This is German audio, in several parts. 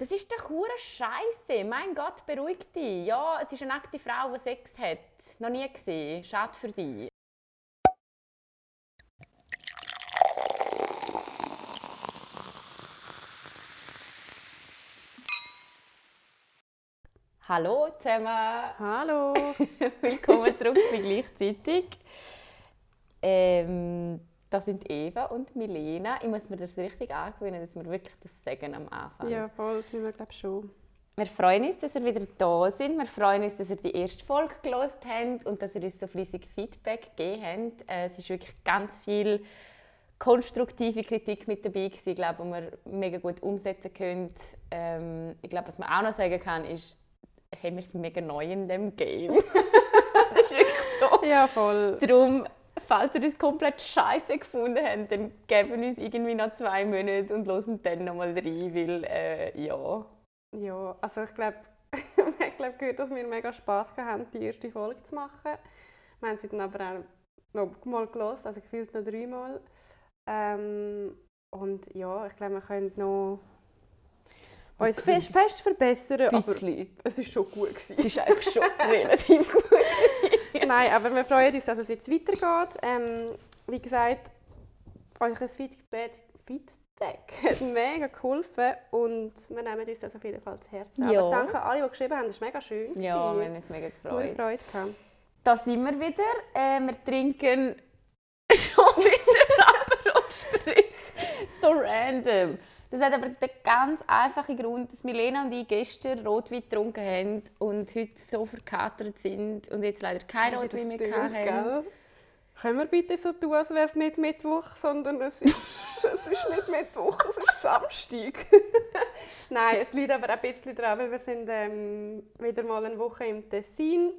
Das ist doch hure Scheiße. Mein Gott, beruhig dich. Ja, es ist eine nackte Frau, die Sex hat. Noch nie gesehen. Schade für dich. Hallo zusammen. Hallo. Willkommen zurück bei gleichzeitig. Ähm, das sind Eva und Milena. Ich muss mir das richtig angewöhnen, dass wir wirklich das sagen am Anfang. Ja, voll, das müssen wir glaube schon. Wir freuen uns, dass ihr wieder da sind. Wir freuen uns, dass ihr die erste Folge gelost habt und dass ihr uns so fließig Feedback gegeben habt. Äh, es ist wirklich ganz viel konstruktive Kritik mit dabei gewesen, ich glaube, die wir mega gut umsetzen können. Ähm, ich glaube, was man auch noch sagen kann, ist, hey, wir sind mega neu in dem Game. das ist wirklich so. Ja, voll. Darum, falls ihr uns komplett scheiße gefunden habt, dann geben uns irgendwie noch zwei Monate und hören dann nochmal rein, weil, äh, ja. Ja, also ich glaube, wir haben glaub, gehört, dass wir mega Spass haben, die erste Folge zu machen. Wir haben sie dann aber auch noch mal gelesen, also gefühlt noch dreimal. Ähm, und ja, ich glaube, wir können noch uns fest, fest verbessern, aber Bisschen. es ist schon gut Es gewesen. ist eigentlich schon relativ gut. Nein, aber wir freuen uns, dass es jetzt weitergeht. Ähm, wie gesagt, euch Feedback, Feedback hat mega geholfen und wir nehmen uns das auf jeden Fall zu Herzen. Ja. Aber danke an alle, die geschrieben haben, das war mega schön. Ja, wir haben uns mega gefreut. Freude gehabt. Da sind wir wieder. Äh, wir trinken schon wieder Aperol Spritz. So random. Das hat aber den ganz einfachen Grund, dass Milena und ich gestern Rotwein getrunken haben und heute so verkatert sind und jetzt leider kein Wie Rotwein mehr tönt, haben. gell? Können wir bitte so tun, als wäre es nicht Mittwoch, sondern es ist, es ist nicht Mittwoch, es ist Samstag. Nein, es liegt aber ein bisschen daran, weil wir sind ähm, wieder mal eine Woche im Tessin,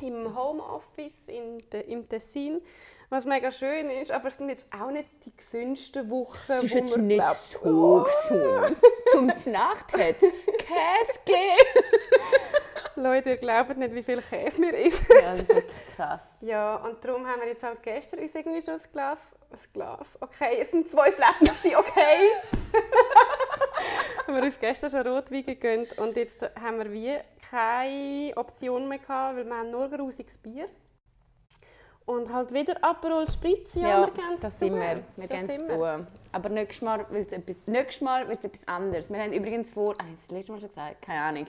im Homeoffice in im Tessin, was mega schön ist, aber es sind jetzt auch nicht die gesündsten Wochen, Es ist wo jetzt wir nicht glaub- so gesund. Zum Nacht hat Käse gegeben. Leute, ihr glaubt nicht, wie viel Käse wir essen. Ja, das ist krass. Ja, und darum haben wir jetzt halt gestern uns irgendwie schon ein Glas, ein Glas, okay, es sind zwei Flaschen, okay. haben wir uns gestern schon Rotwein gegönnt und jetzt haben wir wie keine Option mehr gehabt, weil wir haben nur grusiges Bier. Und halt wieder Aperol Spritz, ja, wir kennen das sind wir. Wir Das gehen es. Aber nächstes Mal wird es etwas, nächstes Mal wird's etwas anderes. Wir haben übrigens vor, ah, das letzte Mal schon gesagt, keine Ahnung,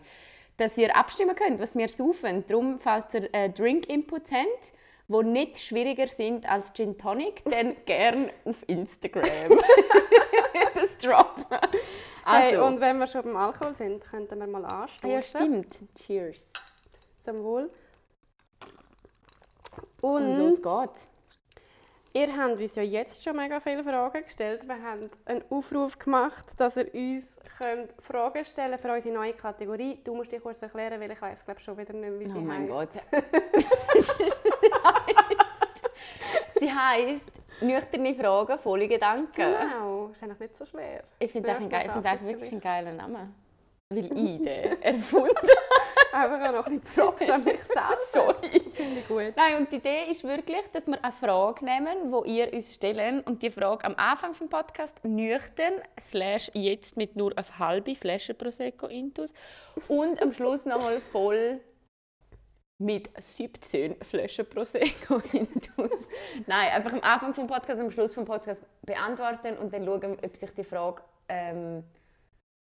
dass ihr abstimmen könnt, was wir saufen. Darum, falls ihr äh, Drink-Inputs habt, die nicht schwieriger sind als Gin Tonic, dann gerne auf Instagram. das droppen. Also, Hey, und wenn wir schon beim Alkohol sind, könnten wir mal ah, anstoßen. ja, stimmt. Cheers. Zum Wohl. Und, Und, los geht's. Ihr habt uns ja jetzt schon mega viele Fragen gestellt. Wir haben einen Aufruf gemacht, dass ihr uns könnt Fragen stellen könnt für unsere neue Kategorie. Du musst dich kurz erklären, weil ich weiß glaube schon wieder nicht wie sie Oh mein Gott. heisst. Sie heisst «Nüchterne Fragen, volle Gedanken». Genau, ist eigentlich nicht so schwer. Ich finde es Ja, eigentlich, geil- ich du find's eigentlich schaffst es wirklich ein geiler Name. Weil ich den erfunden Einfach auch noch ein Props an mich selber. Sorry. Finde ich gut. Nein, und die Idee ist wirklich, dass wir eine Frage nehmen, die ihr uns stellen und die Frage am Anfang des Podcasts nüchtern, slash jetzt mit nur eine halbe Flasche Prosecco intus und am Schluss nochmal voll mit 17 Flaschen Prosecco intus. Nein, einfach am Anfang des Podcasts, am Schluss des Podcasts beantworten und dann schauen, ob sich die Frage ähm,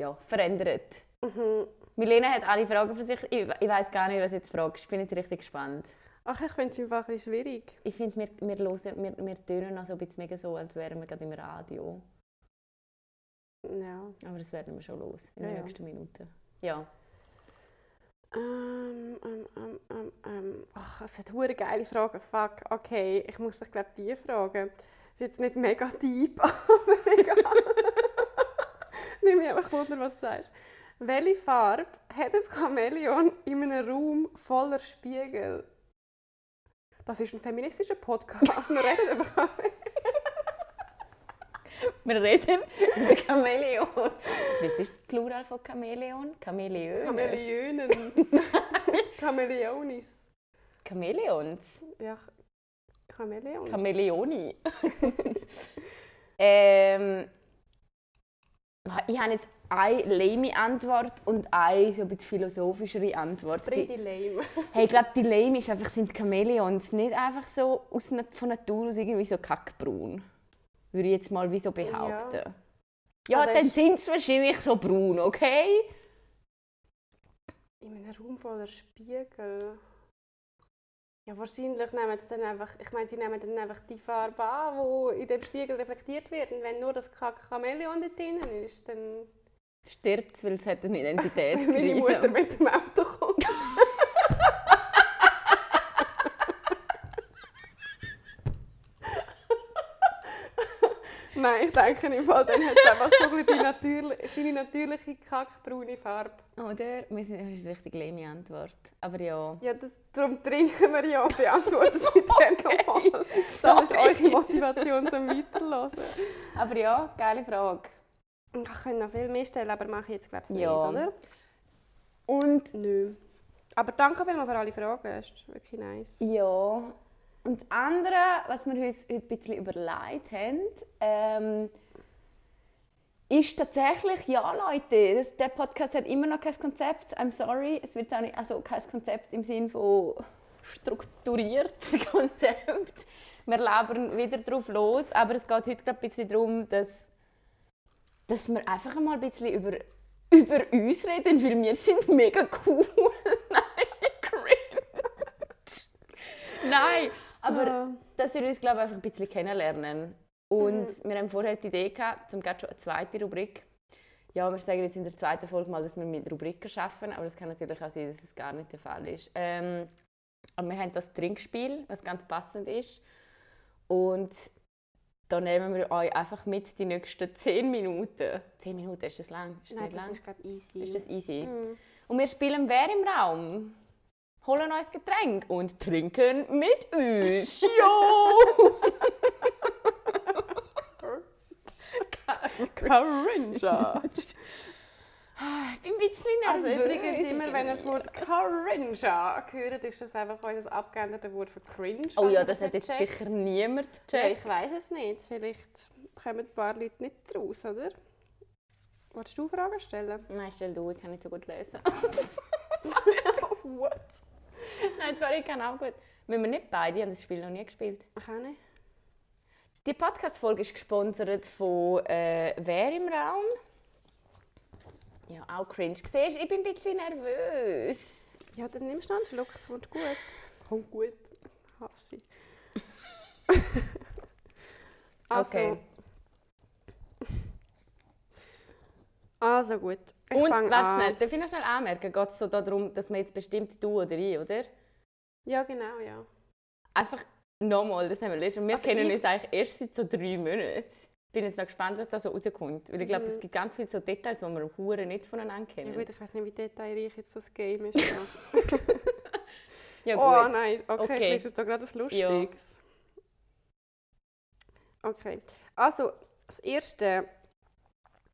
ja, verändert. Mhm. Milena hat alle Fragen für sich. Ich, ich weiß gar nicht, was du jetzt fragst. Ich bin jetzt richtig gespannt. Ach, ich finde es einfach ein schwierig. Ich finde, wir, wir, hören, wir, wir tönen noch so ein bisschen mega so, als wären wir gerade im Radio. Ja. Aber das werden wir schon los in Ja, den ja. nächsten Minuten. Ja. Ähm, ähm, ähm, ähm, ähm. Ach, es hat hure geile Fragen. Fuck, okay, ich muss dich glaube die fragen. Ist jetzt nicht mega deep, aber egal. Nimm mich einfach wunder, was du sagst. Welche Farbe hat ein Chamäleon in einem Raum voller Spiegel? Das ist ein feministischer Podcast. Wir reden über Chamäleon. Wir reden über Chamäleon. Was ist das Plural von Chamäleon? Chamäleon. Chamäleonen. Chamäleonis. Chamäleons. Ja, Chamäleons. Chamäleoni. ähm, Ich habe jetzt eine lame Antwort und eine so ein bisschen philosophischere Antwort. Bring Die, lame. hey, ich glaube, die lame ist einfach, sind Chamäleons nicht einfach so aus, von Natur aus irgendwie so kackbraun. Würde ich jetzt mal wie so behaupten. Ja, Also dann sind sie wahrscheinlich so braun, okay? In einem Raum voller Spiegel. Ja, wahrscheinlich nehmen sie dann einfach, ich meine, sie nehmen dann einfach die Farbe an, die in dem Spiegel reflektiert wird. Und wenn nur das Chamäleon dort drinnen ist, dann Stirbt weil es hat eine meine Mutter Identitätskrise. mit dem Auto kommt. Nein, ich denke im Fall, dann hat es einfach so ein die natürli seine natürliche kackbraune Farbe. Oder? Wir sind, das ist eine richtig lame Antwort. Aber ja. Ja, das, darum trinken wir ja und beantworten sie dann nochmal. Das ist eure Motivation zum Weiterhören. Aber ja, geile Frage. Ich könnte noch viel mehr stellen, aber mache ich jetzt glaube ich Ja. nicht, oder? Und Nö. Aber danke vielmals für alle Fragen, das ist wirklich nice. Ja. Und das andere, was wir uns heute ein bisschen überlegt haben, ähm, ist tatsächlich, ja Leute, das, der Podcast hat immer noch kein Konzept. I'm sorry, es wird auch nicht, also kein Konzept im Sinne von strukturiertes Konzept. Wir labern wieder drauf los, aber es geht heute gerade ein bisschen darum, dass, dass wir einfach mal ein bisschen über, über uns reden, weil wir sind mega cool. Nein, cringe. Nein, aber Ja. dass wir uns glaube ich, einfach ein bisschen kennenlernen. Und wir haben vorher die Idee gehabt, zum gerade schon eine zweite Rubrik. Ja, wir sagen jetzt in der zweiten Folge mal, dass wir mit Rubriken arbeiten, aber es kann natürlich auch sein, dass es gar nicht der Fall ist. Ähm, aber wir haben das Trinkspiel, was ganz passend ist. Und da nehmen wir euch einfach mit die nächsten 10 Minuten. 10 Minuten, ist das lang? Ist das Nein, das lang? ist glaube easy. Ist das easy? Mhm. Und wir spielen Wer im Raum? Holen uns Getränk und trinken mit uns. Jo! Carinja. Ich bin ein bisschen Also nervös. übrigens immer, wenn ihr das Wort Carinja hört, ist das einfach unser abgeändertes Wort für cringe. Oh ja, das hat jetzt checkt. sicher niemand Ja, gecheckt. ich weiß es nicht. Vielleicht kommen ein paar Leute nicht raus, oder? Wolltest du Fragen stellen? Nein, stell du, ich kann nicht so gut lesen. What? Nein, sorry, ich kann auch gut. Müssen wir nicht beide, die haben das Spiel noch nie gespielt. Ich auch nicht. Die Podcast-Folge ist gesponsert von äh, Wer im Raum? Ja, auch cringe. Siehst ich bin ein bisschen nervös. Ja, dann nimmst du noch einen Schluck, es kommt gut. Kommt gut. Hasse also, Okay. also gut. Ich Und, warte schnell, darf ich noch schnell anmerken? Geht es so darum, dass man jetzt bestimmt du oder ich, oder? Ja, genau, ja. Einfach nochmal, das haben wir letztes. Wir Also kennen ich- uns eigentlich erst seit so drei Monaten. Ich bin jetzt noch gespannt, was da so rauskommt. Weil ich glaube, Mhm. es gibt ganz viele so Details, die wir hure nicht voneinander Ja kennen. gut, ich weiß nicht, wie detailreich jetzt das Game ist. Ja. Ja, oh gut. nein, okay, Okay. ich lese jetzt da gerade was Lustiges. Okay, also das erste,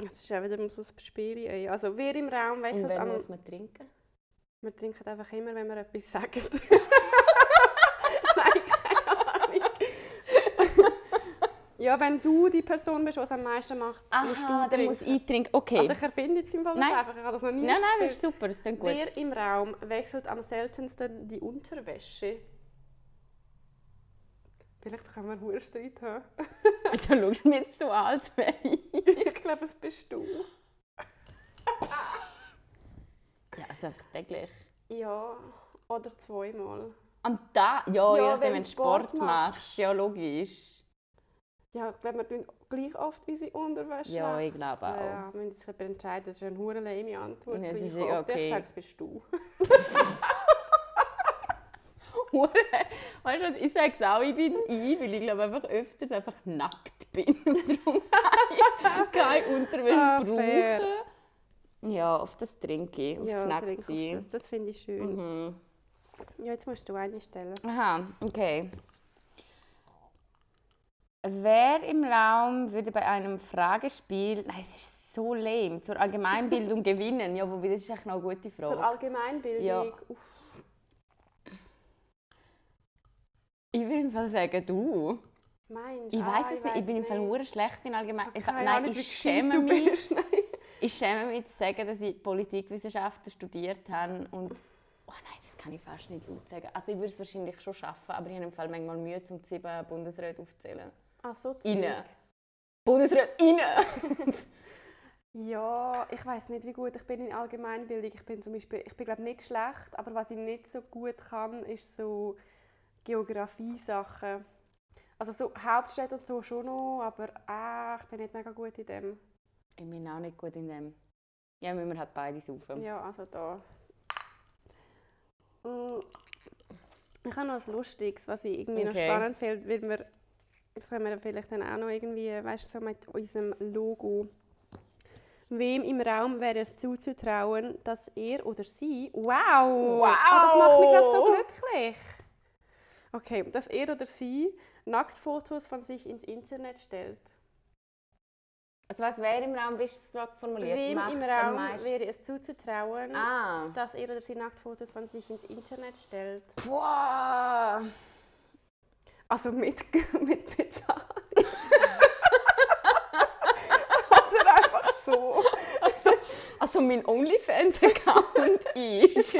das ist auch wieder so ein Spiel. ey. Also wer im Raum Und wechselt wenn am... muss man trinken? Wir trinken einfach immer, wenn wir etwas sagen. Nein, keine Ahnung. ja, wenn du die Person bist, die es am meisten macht, musst du Aha, dann muss ich trinken. Okay. Also ich erfinde jetzt im Fall Nein. einfach, ich habe das noch nie nein, nein, das ist super, das ist gut. Wer im Raum wechselt am seltensten die Unterwäsche? Vielleicht können wir einen hohen Streit haben. Wieso schaust du mir jetzt so an, als wäre ich? ich glaube, es bist du. Ja, also einfach täglich. Ja, oder zweimal. Am Tag? Ja, Ja, nachdem, wenn du Sport Sport machst. Ja, logisch. Ja, ich glaube, wir tun gleich oft unsere Unterwäsche Ja, ich glaube auch. Ja, wir müssen uns entscheiden. Das ist eine hure lame Antwort. Ja. Ich okay. sage, es bist du. Weißt du, ich sage es auch, ich bin ich, weil ich glaube einfach öfters einfach nackt bin und darum keine, Unterwäsche Ah, brauche. Ja, auf das trinke ich, auf das ja, nackt trink auf sein. das, das finde ich schön. Mhm. Ja, jetzt musst du eine stellen. Aha, okay. Wer im Raum würde bei einem Fragespiel, nein, es ist so lame, zur Allgemeinbildung gewinnen? Ja, wobei, das ist echt noch eine gute Zur Frage. Allgemeinbildung. Ja. Uff. Ich würde im Fall sagen, du. Meinst Ich Ah, weiß es nicht, ich bin im Fall hure schlecht in allgemein. Ich keine nein, Ahnung, wie ich gescheit schäme du mich. bist. Nein. Ich schäme mich zu sagen, dass ich Politikwissenschaften studiert habe und oh nein, das kann ich fast nicht laut sagen. Also ich würde es wahrscheinlich schon schaffen, aber ich habe im Fall manchmal Mühe, um die sieben Bundesräte aufzuzählen. Ach so, Innen. Bundesrat innen! Ja, ich weiß nicht, wie gut ich bin in Allgemeinbildung. Ich bin zum Beispiel, ich bin glaube nicht schlecht, aber was ich nicht so gut kann, ist so Geografie-Sachen. Also so Hauptstädte und so schon noch, aber ah, ich bin nicht mega gut in dem. Ich bin auch nicht gut in dem. Ja, müssen wir halt beides saufen. Ja, also da. Mm, Ich habe noch etwas Lustiges, was ich irgendwie noch Okay. spannend finde, weil wir, das können wir vielleicht dann auch noch irgendwie, weißt du, so mit unserem Logo. Wem im Raum wäre es zuzutrauen, dass er oder sie, wow, Wow. Ah, das macht mich gerade so glücklich. Okay, dass er oder sie Nacktfotos von sich ins Internet stellt. Also was wäre im Raum, wie ist Frage formuliert? Wem Macht's im Raum wäre es zuzutrauen, Ah. dass er oder sie Nacktfotos von sich ins Internet stellt? Boah. Also mit, mit Bezahlung. Oder einfach so. Also mein OnlyFans-Account ist...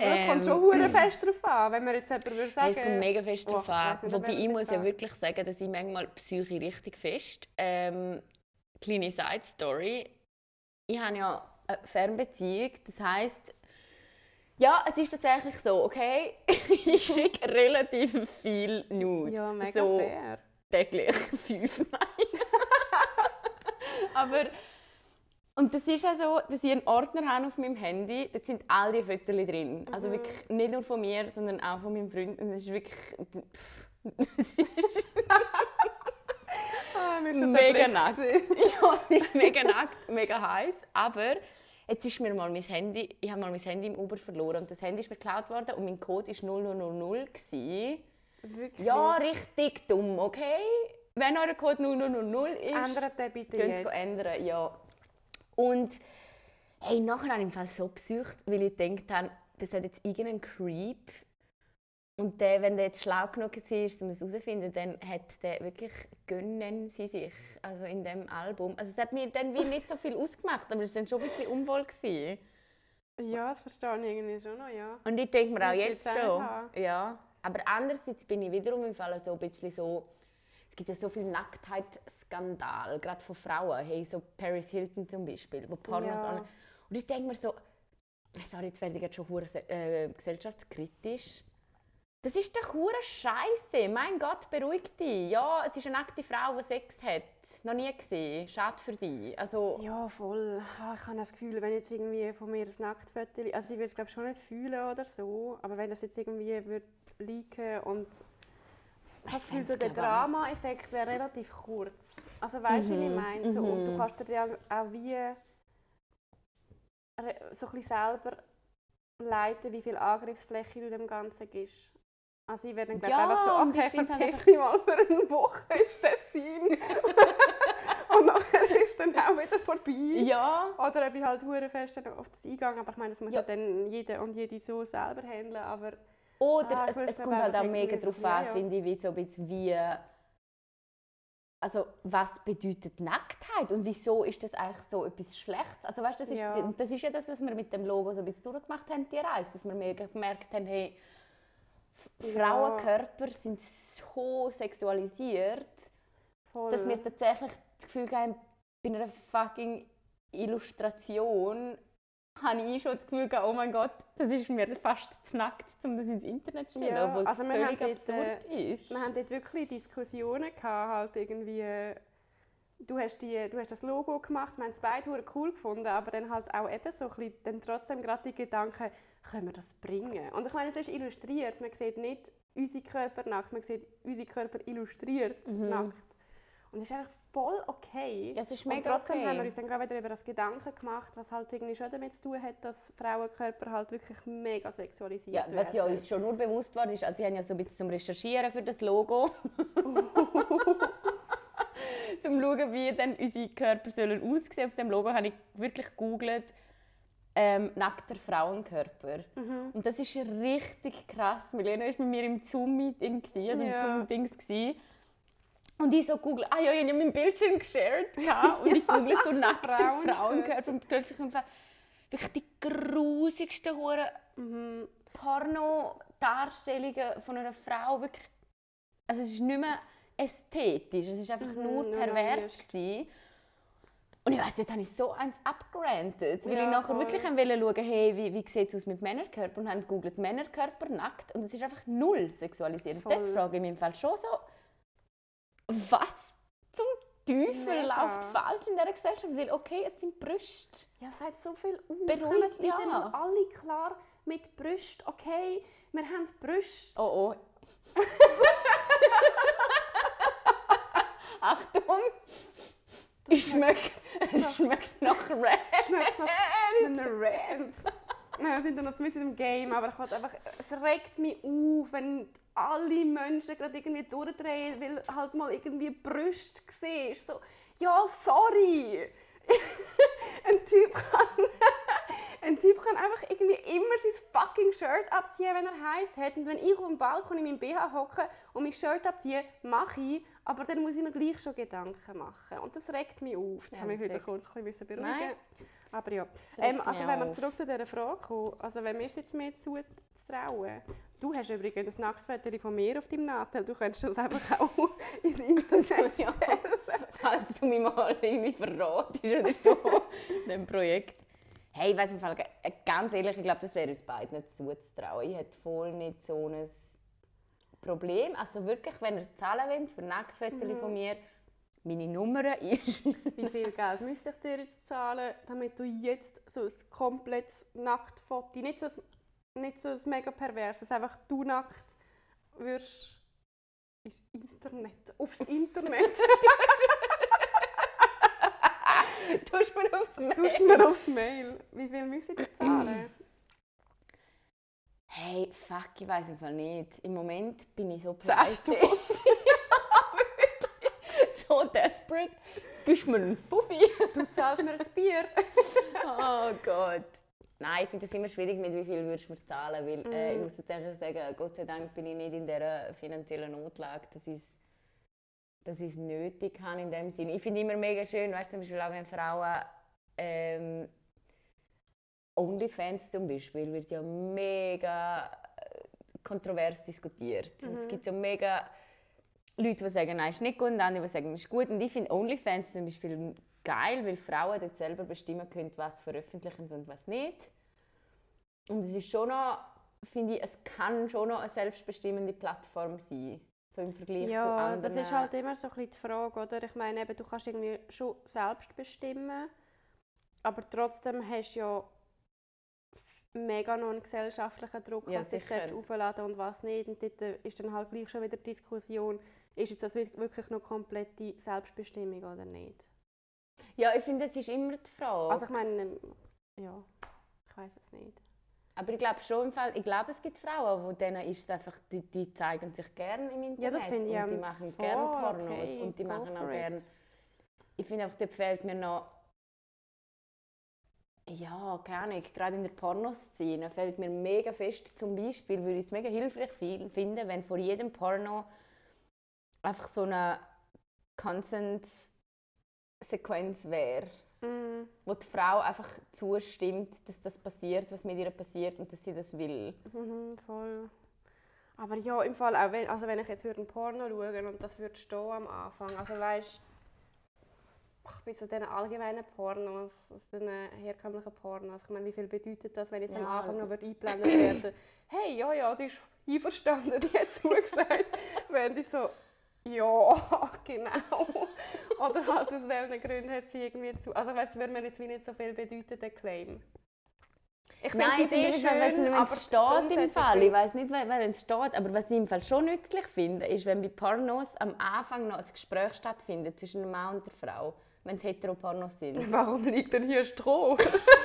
Aber kommt Ähm. schon hure fest drauf an, wenn man jetzt jemand würde sagen... Es kommt mega fest Oh, drauf ich an. Wobei ich muss ja wirklich sagen, dass ich manchmal Psyche richtig fest. Ähm, kleine Side Story. Ich habe ja eine Fernbeziehung, das heisst, ja, es ist tatsächlich so, okay? ich schicke relativ viel Nudes. Ja, mega so fair. täglich fünf, nein. Aber und das ist auch so, dass ich einen Ordner habe auf meinem Handy, da sind all die Fotos drin. Also Mhm. wirklich nicht nur von mir, sondern auch von meinem Freund. Und das ist wirklich... pff, Das ist, Ah, Mega nackt. ja, es ist mega nackt, mega heiß. Aber jetzt ist mir mal mein Handy... Ich habe mal mein Handy im Uber verloren und das Handy ist mir geklaut worden und mein Code war 0000. gewesen. Wirklich? Ja, richtig dumm, okay? Wenn euer Code 0000 ist... Ändert den bitte jetzt. Ändern, ja. Und hey, nachher habe ich im Fall so besucht, weil ich gedacht habe, das hat jetzt irgendeinen Creep. Und der, wenn der jetzt schlau genug war, um es herauszufinden, dann hat der wirklich «Gönnen Sie sich», also in dem Album. Also es hat mir dann wie nicht so viel ausgemacht, aber es war dann schon ein bisschen unwohl. Gewesen. Ja, das verstehe ich irgendwie schon noch, ja. Und ich denke mir auch jetzt schon. Ja. Aber andererseits bin ich wiederum im Fall so ein bisschen so. Es gibt ja so viel Nacktheit-Skandal, gerade von Frauen. Hey, so Paris Hilton zum Beispiel, wo Pornos Ja. an. Und ich denke mir so, sorry, jetzt werde ich jetzt schon äh, gesellschaftskritisch. Das ist doch hure Scheiße. Mein Gott, beruhig dich. Ja, es ist eine nackte Frau, die Sex hat. Noch nie gesehen. Schade für dich. Also, Ja, voll. Ah, Ich habe das Gefühl, wenn jetzt irgendwie von mir ein Nacktfoto... Also ich würde es glaube schon nicht fühlen oder so, aber wenn das jetzt irgendwie würde und... Ich habe das Gefühl, so der ich, Drama-Effekt wäre relativ kurz. Also weißt du, wie ich meine? So, Und du kannst dir ja auch wie so ein bisschen selber leiten, wie viel Angriffsfläche du dem Ganzen gibst. Also ich werde dann glaub, Ja, einfach so, ich okay, halt verpiss mich mal für eine Woche ins Tessin. und nachher ist dann auch wieder vorbei. ja. Oder ob ich halt fest auf das Eingang, aber ich meine, das muss Ja. ja. dann jeder und jede so selber handeln, aber Oder Ah, es, es kommt halt auch mega darauf an, ja, finde ich, wie so ein bisschen wie. Also, was bedeutet Nacktheit und wieso ist das eigentlich so etwas Schlechtes? Also, weißt, das, ist, Ja. das ist ja das, was wir mit dem Logo so ein bisschen durchgemacht haben, die Reise. Dass wir mega gemerkt haben, hey, Ja. Frauenkörper sind so sexualisiert, voll. dass wir tatsächlich das Gefühl haben, bei einer fucking Illustration habe ich schon das Gefühl gehabt, oh mein Gott, das ist mir fast zu nackt, um das ins Internet zu stellen, Ja, obwohl es also wir völlig dort, absurd ist. Wir haben dort wirklich Diskussionen gehabt, halt irgendwie, äh, du hast, die, du hast das Logo gemacht, wir haben es beide cool gefunden, aber dann halt auch eben so ein bisschen, dann trotzdem gerade die Gedanken, können wir das bringen? Und ich meine, es ist illustriert, man sieht nicht unsere Körper nackt, man sieht unsere Körper illustriert nackt. Und das ist eigentlich voll okay. Es ist Und mega trotzdem okay. haben wir uns dann gerade wieder über das Gedanken gemacht, was halt irgendwie schon damit zu tun hat, dass Frauenkörper halt wirklich mega sexualisiert Ja, was ja uns schon nur bewusst war, ist, also ich habe ja so ein bisschen zum Recherchieren für das Logo. zum schauen, wie dann unsere Körper sollen aussehen Auf dem Logo habe ich wirklich gegoogelt, ähm, nackter Frauenkörper. Mhm. Und das ist richtig krass. Milena war mit mir im Zoom-Meeting, also Ja. im Zoom-Dings. Und ich so google, ah ja, ich habe meinen Bildschirm geshared. Und ich google so nackte Frauenkörper. Frauenkörper und plötzlich kommt wirklich die grusigsten Huren Mhm. Porno-Darstellungen von einer Frau. Wirklich, also es ist nicht mehr ästhetisch, es ist einfach Mhm, nur pervers. Gewesen. Und ich weiss, dort habe ich so eins abgerantet, weil Ja, ich nachher voll. wirklich wollte schauen, hey, wie, wie sieht es aus mit Männerkörper und habe gegoogelt Männerkörper nackt und es ist einfach null sexualisiert. Und dort Voll. frage ich mich im Fall schon so, was zum Teufel Mega. läuft falsch in dieser Gesellschaft? Weil okay, es sind Brüste. Ja, es hat so viel. Beruhigt, bitte ja. mal alle klar mit Brüst. Okay, wir haben Brüste. Oh oh. Achtung! Ich schmecke, es schmeckt nach Red. Schmeckt nach einem. Nein, wir sind noch mitten im Game, aber ich einfach, es regt mich auf, wenn alle Menschen gerade irgendwie durchdrehen, weil halt mal irgendwie Brüste siehst. So, ja, sorry. ein, typ kann, ein Typ kann einfach irgendwie immer sein fucking Shirt abziehen, wenn er heiß hat. Und wenn ich auf dem Balkon in meinem BH hocke und mein Shirt abziehe, mache ich, aber dann muss ich mir gleich schon Gedanken machen. Und das regt mich auf. Das Ja, habe ich regt- kurz ein bisschen beruhigen. Aber ja. Ähm, also wenn wir zurück zu dieser Frage kommen, also wenn wir es jetzt mehr zutrauen, du hast übrigens ein Nacktfoto von mir auf deinem Nadel, du könntest das einfach auch ins Internet Ja. stellen. Falls du mich mal irgendwie verratest oder so, diesem Projekt. Hey, ich weiss im Fall, äh, ganz ehrlich, ich glaube, das wäre uns beiden nicht zuzutrauen. Ich hätte voll nicht so ein Problem. Also wirklich, wenn ihr zahlen wollt für Nacktfotos von mir, meine Nummer ist... Wie viel Geld müsste ich dir jetzt zahlen, damit du jetzt so ein komplettes Nacktfoto, nicht so ein, nicht so ein mega perverses, einfach du nackt würdest ins Internet, aufs Internet, Tust du mir aufs Mail? tust mir aufs Mail. Wie viel müsste ich dir zahlen? Hey, fuck, ich weiß im Fall nicht. Im Moment bin ich so pleite. ja, wirklich. So desperate. Gibst mir einen Fuffi? Du zahlst mir ein Bier. Oh Gott. Nein, ich finde es immer schwierig, mit wie viel würdest du mir zahlen, weil äh, ich Mhm. muss tatsächlich sagen, Gott sei Dank bin ich nicht in dieser finanziellen Notlage, dass ich es dass es nötig habe in dem Sinne. Ich finde immer mega schön, weißt, zum Beispiel auch wenn Frauen ähm, Onlyfans zum Beispiel wird ja mega äh, kontrovers diskutiert. Und Es Mhm. gibt so mega Leute, die sagen, nein, ist nicht gut und andere, die sagen, ist gut. Und ich finde Onlyfans zum Beispiel geil, weil Frauen dort selber bestimmen können, was veröffentlichen sie und was nicht. Und es ist schon noch, finde ich, es kann schon noch eine selbstbestimmende Plattform sein. So im Vergleich zu Ja, anderen. das ist halt immer so ein bisschen die Frage, oder? Ich meine, eben, du kannst irgendwie schon selbst bestimmen, aber trotzdem hast du ja mega noch einen gesellschaftlichen Druck, Ja, was sicher. jetzt aufladen und was nicht. Und dort äh, ist dann halt gleich schon wieder die Diskussion, ist jetzt das wir- wirklich noch komplette Selbstbestimmung oder nicht? Ja, ich finde, es ist immer die Frage. Also ich meine, ähm, ja, ich weiß es nicht. Aber ich glaube schon im Fall, ich glaube, es gibt Frauen, wo denen ist es einfach, die, die zeigen sich gerne im Internet. Ja, das finde ich und die machen voll gerne Pornos okay, und die machen auch gerne. Ich finde einfach, dort fehlt mir noch. Ja, keine Ahnung, gerade in der Pornoszene fällt mir mega fest, zum Beispiel würde ich es mega hilfreich fi- finden, wenn vor jedem Porno einfach so eine Consent-Sequenz wäre Mm, wo die Frau einfach zustimmt, dass das passiert, was mit ihr passiert und dass sie das will. mhm, voll. Aber ja, im Fall auch wenn, also wenn ich jetzt würde ein Porno schauen und das würde stehen am Anfang, also weißt ach, bei so diesen allgemeinen Pornos, also diesen herkömmlichen Pornos, ich meine, wie viel bedeutet das, wenn jetzt am Ja. Anfang noch wird eingeblendet werden, hey, ja, ja, die ist einverstanden, die hat zugesagt, wenn die so, ja, genau. Oder halt aus welchen Gründen hat sie irgendwie zu, also weißt, würde mir jetzt wie nicht so viel bedeuten, der Claim. Ich finde die ich Idee schön, wenn aber es steht im Fall. Ich weiß nicht, wenn wenn es steht, aber was ich im Fall schon nützlich finde, ist, wenn bei Pornos am Anfang noch ein Gespräch stattfindet zwischen einem Mann und der Frau, wenn es Heteropornos sind. Warum liegt denn hier Stroh?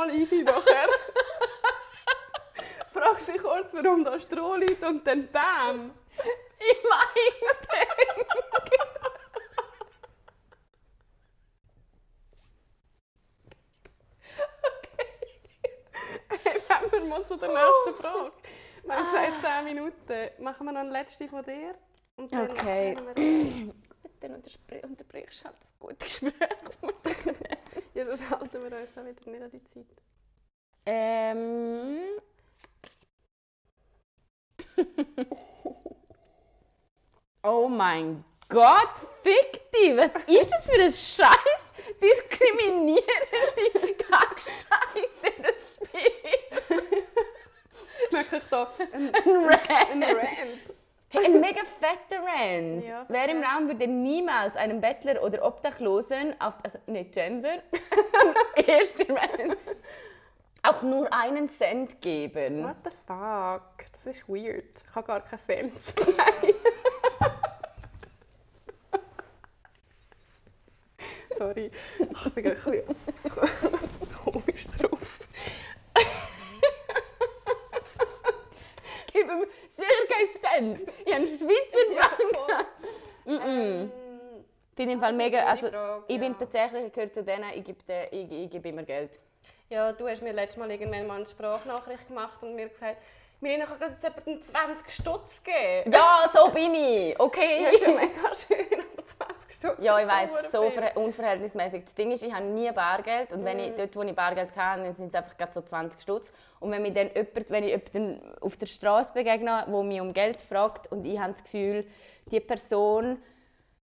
mal easy nachher. Frag sie kurz, warum da Stroh liegt und dann bam! Ich meine! kommen wir mal zu der nächsten Frage. Wir haben gesagt, ah. 10 Minuten. Machen wir noch eine letzte von dir? Und dann okay. Gut, dann unterbrichst du halt das gute Gespräch. Ja, sonst halten wir uns dann wieder nicht an die Zeit. ähm. oh mein Gott, fick dich! Was ist das für ein Scheiß diskriminierende Kackscheiße, das Spiel? Wirklich da ein, Ein Rant. ein Rant. Hey, ein mega fetter Rant. Ja, Wer im. Raum würde niemals einem Bettler oder Obdachlosen, auf, also nicht Gender, erster Rant, auch nur einen Cent geben? What the fuck? Das ist weird. Ich habe gar keinen Sens. Sorry. Ich bin ein bisschen komisch drauf. Gib ihm sicher keinen Cent. Ich habe einen Schweizer Franken. Ähm, Finde ich im Fall mega, also Frage, ich bin ja. tatsächlich, ich gehöre zu denen, ich gebe, den- ich, ich gebe immer Geld. Ja, du hast mir letztes Mal irgendwann mal eine Sprachnachricht gemacht und mir gesagt, Milena kann jetzt etwa einen 20 Stutz geben. Ja, so bin ich, okay? Das ist ja mega schön, aber 20 Stutz Ja, ich weiß, so viel. unverhältnismäßig. Das Ding ist, ich habe nie Bargeld und wenn Mhm. ich dort, wo ich Bargeld habe, dann sind es einfach gerade so 20 Stutz. Und wenn, mich dann jemand, wenn ich jemanden auf der Straße begegne, der mich um Geld fragt und ich habe das Gefühl, die Person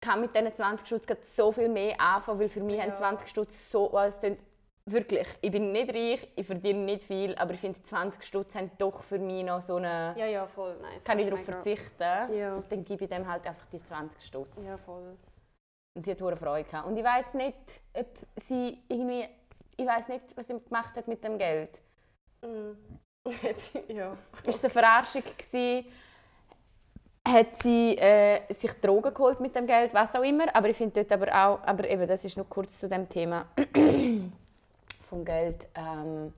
kann mit diesen 20 Stutz gerade so viel mehr anfangen, weil für mich Ja. haben 20 Stutz so, also es klingt wirklich, ich bin nicht reich, ich verdiene nicht viel, aber ich finde 20 Stutz haben doch für mich noch so eine, Ja, ja, voll nice. kann ich darauf verzichten, Ja. dann gebe ich dem halt einfach die 20 Stutz. Ja, voll. Und sie hat hohe Freude gehabt. Und ich weiß nicht, ob sie irgendwie, ich weiß nicht, was sie gemacht hat mit dem Geld. Mhm. ja. Ist es eine Verarschung gewesen? Hat sie äh, sich Drogen geholt mit dem Geld, was auch immer. Aber ich finde dort aber auch, aber eben, das ist noch kurz zu dem Thema vom Geld. Ähm,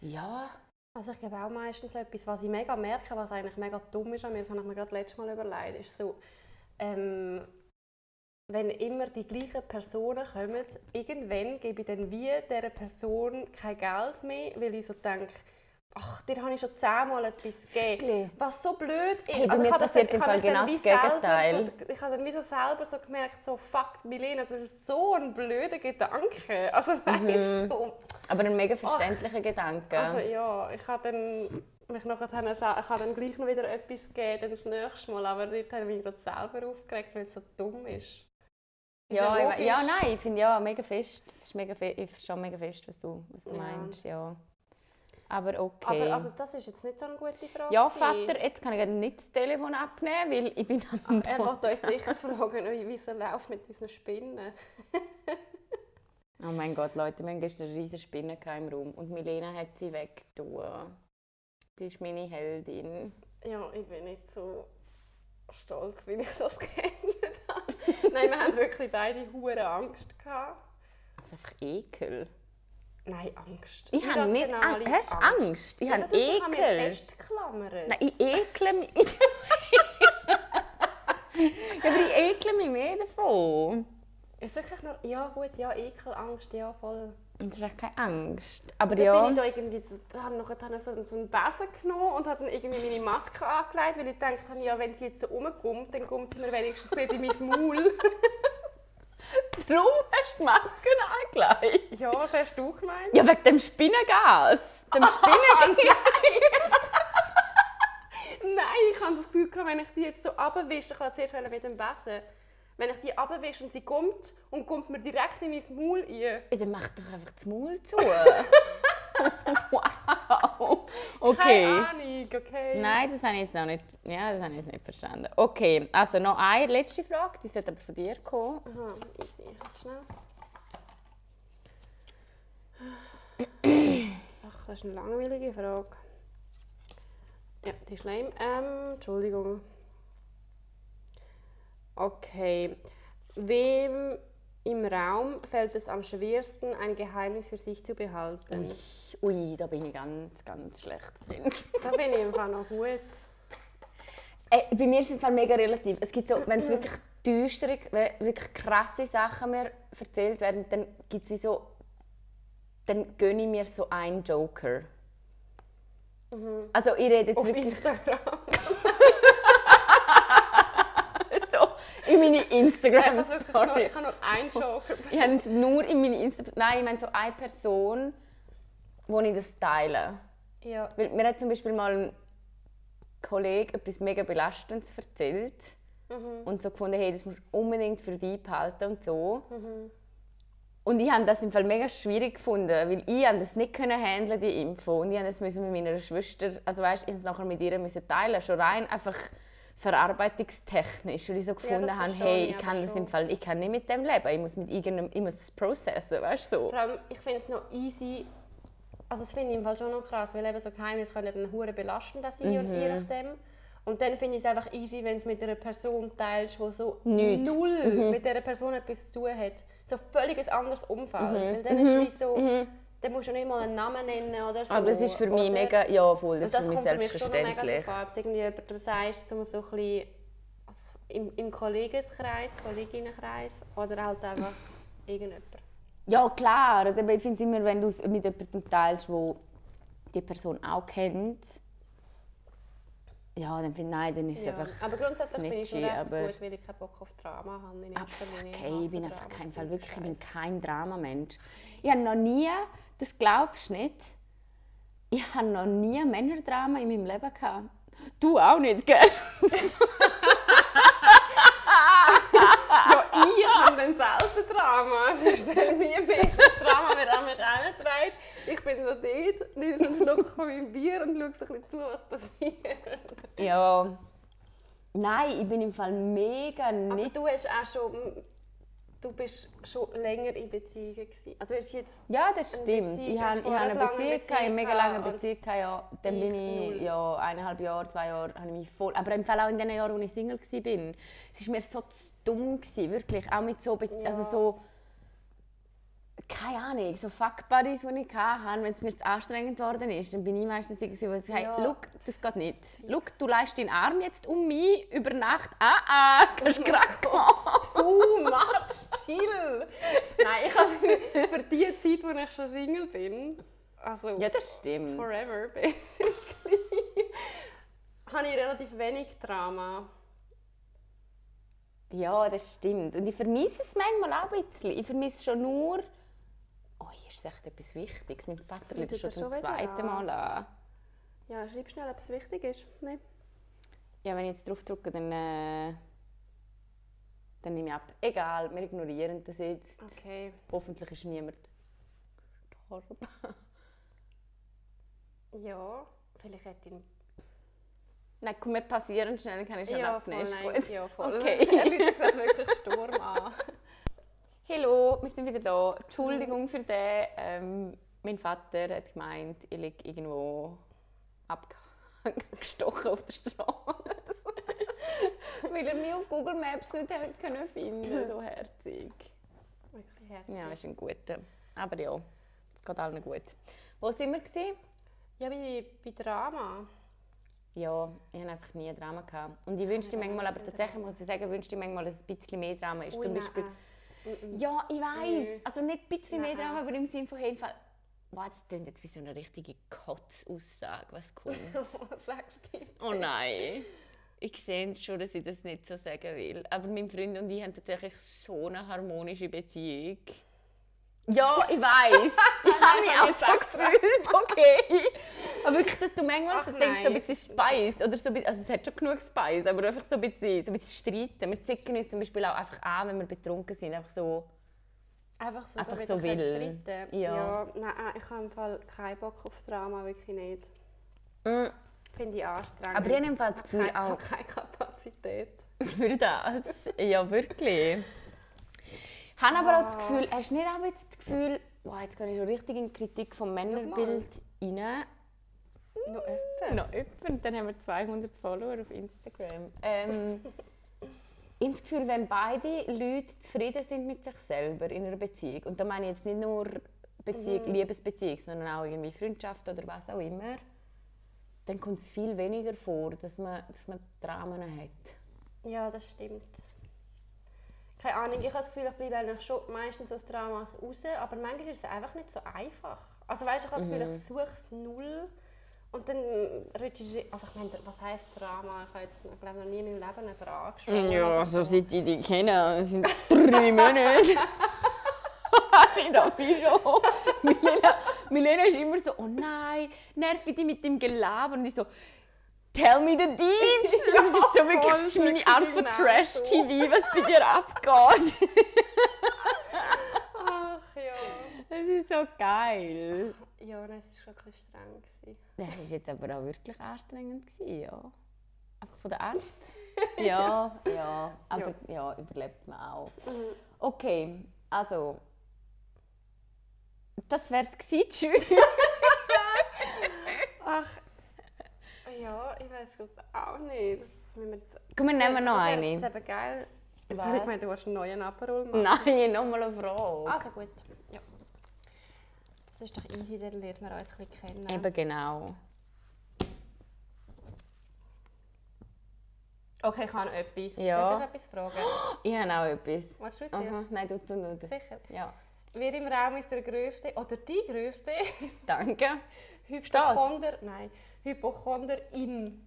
ja, Also ich glaube auch meistens etwas, was ich mega merke, was eigentlich mega dumm ist habe ich mir gerade letztes Mal überlegt, ist so, ähm, wenn immer die gleichen Personen kommen, irgendwann gebe ich dann wie dieser Person kein Geld mehr, weil ich so denke, ach, dir habe ich schon zehnmal etwas gegeben. Was so blöd ist. Hey, mir ich habe das- passiert im Fall genau das Gegenteil. So, ich habe dann wieder selber so gemerkt, so, fuck, Milena, das ist so ein blöder Gedanke. Also weißt du, aber ein mega verständlicher Gedanke. also ja, ich habe dann mich nachher dann, ich habe dann gleich noch wieder etwas gegeben, dann das nächste Mal, aber dort habe ich mich gerade selber aufgeregt, weil es so dumm ist. Ist ja, logisch. ja, nein, ich finde ja mega fest. Das ist mega fe ich verstehe mega fest, was du, was du Ja. meinst. Ja. Aber okay. Aber also, das ist jetzt nicht so eine gute Frage. Ja. Vater, jetzt kann ich nicht das Telefon abnehmen, weil ich bin am Er wird uns sicher fragen, wie es läuft mit unseren Spinnen. Oh mein Gott, Leute, wir haben gestern eine riesige Spinne im Raum und Milena hat sie weggetan. Die ist meine Heldin. Ja, ich bin nicht so stolz, wie ich das gehandelt habe. Nein, wir haben wirklich beide hure Angst gehabt. Das ist einfach Ekel. Nein, Angst. Ich habe nicht Angst. Hast du Angst? Ich Ja, habe du hast dich an mir Ekel. festgeklammert. Nein, ich ekle mich. ja, aber ich ekle mich mehr davon. Ist wirklich nur... Ja gut, ja, Ekel, Angst, ja, voll. Das ist echt keine Angst. Aber Dann ja. bin ich da irgendwie so, habe nachher dann so, so einen Besen genommen und habe dann irgendwie meine Maske angelegt, weil ich gedacht habe, ja, wenn sie jetzt so rumkommt, dann kommt sie mir wenigstens nicht in mein Maul. Darum hast du die Maske angelegt. ja, was hast du gemeint? Ja, wegen dem Spinnengas. Dem Spinnengas. Nein, ich habe das Gefühl, wenn ich die jetzt so abwische, ich kann zuerst mit dem Besen, wenn ich die abwische und sie kommt und kommt mir direkt in mein Maul rein. Ja, dann mach doch einfach das Maul zu. wow. Okay. Keine Ahnung, okay? Nein, das habe ich jetzt noch nicht, ja, das habe ich jetzt nicht verstanden. Okay, also noch eine letzte Frage, die sollte aber von dir kommen. Aha, easy. Warte Schnell. Ach, das ist eine langweilige Frage. Ja, die ist lame. Ähm, Entschuldigung. Okay. Wem im Raum fällt es am schwersten, ein Geheimnis für sich zu behalten? Ui, ui, da bin ich ganz, ganz schlecht drin. Da bin ich Fall noch gut. Äh, bei mir ist es mega relativ. Es gibt so, wenn es wirklich düstere, wirklich krasse Sachen mir erzählt werden, dann gibt es wie so, dann gönne ich mir so einen Joker. Also ich rede jetzt Auf wirklich Instagram. in meine Instagram-Story. ich habe nur einen Joker. Ich habe nur in meine Instagram... Nein, ich meine so eine Person, wo ich das teile. Ja. Weil mir hat zum Beispiel mal ein Kollege etwas mega Belastendes erzählt und so gefunden, hey, das musst du unbedingt für dich behalten und so. Und ich habe das im Fall mega schwierig gefunden, weil ich das nicht können handeln die Info und ich musste das müssen mit meiner Schwester, also weißt, ich es nachher mit ihr müssen teilen, schon rein einfach verarbeitungstechnisch, weil ich so gefunden habe, verstehe hey, ich ich kann das schon. im Fall, ich kann nicht mit dem leben, ich muss mit irgendeinem, ich muss es processen, weißt du so. Vor allem, ich finde es noch easy, also das finde ich im Fall schon noch krass, weil eben so Geheimnisse können dann hure belastend sein und je nachdem. Und dann finde ich es einfach easy, wenn es mit einer Person teilst, die so Nichts. null mit dieser Person etwas zu tun hat. So völlig ein anderes Umfeld. Weil dann ist es wie so, dann musst du nicht mal einen Namen nennen oder so. Aber das ist für mich oder, mega, ja voll, das, das ist für mich kommt für mich schon mega selbstverständlich. drauf irgendwie jemandem sagst, so, ein bisschen also im, im Kollegenkreis, Kolleginnenkreis oder halt einfach irgendjemand. Ja, klar. Also, ich finde es immer, wenn du es mit jemandem teilst, wo die Person auch kennt, ja, dann finde ich, nein, dann ist es Ja. einfach Aber grundsätzlich bin ich snitchy, aber gut, weil ich keinen Bock auf Drama habe. In Ah, hey, ich bin einfach Drama, kein Fall wirklich, ich bin kein Dramamensch. Ich habe noch nie, das glaubst du nicht, ich habe noch nie ein Männerdrama in meinem Leben gehabt. Du auch nicht, gell? Ja, ich habe dann selten Drama. Es ist dann nie. Das Drama wird an mich herangetragen. Ich bin so dort, nehme so einen Schluck von meinem Bier und schaue so ein bisschen zu, was passiert. Ja. Nein, ich bin im Fall mega Aber nicht. du hast auch schon... Du bist schon länger in Beziehungen gewesen. Also du hast jetzt... Ja, das stimmt. Ich habe ich habe eine Beziehung, Beziehung eine mega lange Beziehung. Ja, dann bin ich ja, eineinhalb Jahre, zwei Jahre, habe ich mich voll... Aber im Fall auch in den Jahren, als ich Single war, es war mir so zu dumm, gewesen, wirklich. Auch mit so... Be Ja. Also so keine Ahnung, so Fuck-Buddies, die ich hatte, wenn es mir zu anstrengend geworden ist, dann bin ich meistens die, die gesagt hey, Ja. «Schau, das geht nicht. Schau, du leist deinen Arm jetzt um mich über Nacht. Ah, ah, kannst Oh gerade Too much, chill! Nein, ich habe für die Zeit, wo ich schon Single bin, also Ja, das stimmt. forever basically, habe ich relativ wenig Drama. Ja, das stimmt. Und ich vermisse es manchmal auch ein bisschen. Ich vermisse schon nur... Ist echt etwas Wichtiges. Mein Vater ruft schon zum zweiten? Mal an. Ja, schreib schnell, ob es wichtig ist. Nee. Ja, wenn ich jetzt drauf drücke, dann... Äh, dann nehme ich ab. Egal, wir ignorieren das jetzt. Okay. Hoffentlich ist niemand gestorben. Ja, vielleicht hätte ich... Nein, komm, wir passieren schnell, dann kann ich schon Ja, abnehmen. voll, Ist nein, ja, voll. Okay. er läutet gerade wirklich Sturm an. Hallo, wir sind wieder da. Entschuldigung für den. Ähm, mein Vater hat gemeint, ich liege irgendwo abgestochen auf der Straße. Weil er mich auf Google Maps nicht hat können finden So herzig. Wirklich herzlich. Ja, ist ein guter. Aber ja, es geht allen gut. Wo sind wir? Gewesen? Ja, bei, bei Drama. Ja, ich hatte einfach nie Drama. Gehabt. Und ich wünschte manchmal, aber tatsächlich muss ich sagen, wünschte manchmal, dass es ein bisschen mehr Drama ist. Ui, Zum Beispiel, nein. Ja, ich weiß. Nö. Also nicht ein bisschen mehr. Drama, aber im Sinne von, hey, im Fall, wow, das klingt jetzt wie so eine richtige Kotzaussage, was kommt. Sag's bitte. oh nein. Ich sehe es schon, dass ich das nicht so sagen will. Aber mein Freund und ich haben tatsächlich so eine harmonische Beziehung. Ja, ich weiß. ich habe mich auch so gefühlt, okay. Aber wirklich, dass du manchmal Ach denkst, so ein bisschen Spice. Oder so, bisschen- also es hat schon genug Spice, aber einfach so ein bisschen, so ein bisschen streiten. Wir zicken uns zum Beispiel auch einfach an, wenn wir betrunken sind. Einfach so... Einfach so, Einfach so will. Ja. ja. Nein, ich habe im Fall keinen Bock auf Drama, wirklich nicht. Mm. Finde ich anstrengend. Aber ich habe im Fall das Ich Gefühl habe auch keine Kapazität. für das. Ja, wirklich. Ich habe aber auch das Ah. Gefühl, hast du nicht auch jetzt das Gefühl, wow, jetzt gehe ich schon richtig in die Kritik vom Männerbild rein. Noch öppe. Noch jemand, dann haben wir 200 Follower auf Instagram. Ähm, das Gefühl, wenn beide Leute zufrieden sind mit sich selber in einer Beziehung, und da meine ich jetzt nicht nur Beziehung, Liebesbeziehung, sondern auch irgendwie Freundschaft oder was auch immer, dann kommt es viel weniger vor, dass man, dass man Dramen hat. Ja, das stimmt. Keine Ahnung, ich habe das Gefühl, ich bleibe eigentlich schon meistens aus Dramas raus, aber manchmal ist es einfach nicht so einfach. Also weißt, du, ich habe das Gefühl, Mhm. ich suche es null Und dann recherchiere also ich meine, was heisst Drama? Ich habe jetzt, ich glaube, noch nie in meinem Leben jemanden angeschrieben. Ja, so seit ich dich kenne, das sind drei Monate. ich dachte schon. Milena, Milena ist immer so, oh nein, nerv ich dich mit dem Gelaber. Und ich so, tell me the deeds. Das ist so wirklich voll, das ist meine Art von genau Trash-TV, was bei dir abgeht. Ach ja. Das ist so geil. Ja, das war schon ein bisschen streng. Gewesen. Das war jetzt aber auch wirklich anstrengend, gewesen, ja. Einfach von der Art. Ja, ja, aber ja, überlebt man auch. Okay, also. Das wär's gewesen. Ach, ja, ich weiß es auch nicht. Das müssen wir jetzt... Komm, wir nehmen noch eine. Das ist eben geil. Jetzt habe ich gemeint, du willst einen neuen Aperol machen. Nein, nochmal eine Frage. Also gut, ja. Das ist doch easy, dann lernt man uns ein bisschen kennen. Eben genau. Okay, ich habe noch etwas. Ja. Darf ich etwas fragen? Ich habe auch etwas. Willst du Aha, zuerst? nein, du, du, du. du. Sicher. Ja, Wer im Raum ist der größte oder die größte danke. Hypochonder, nein, Hypochonderin?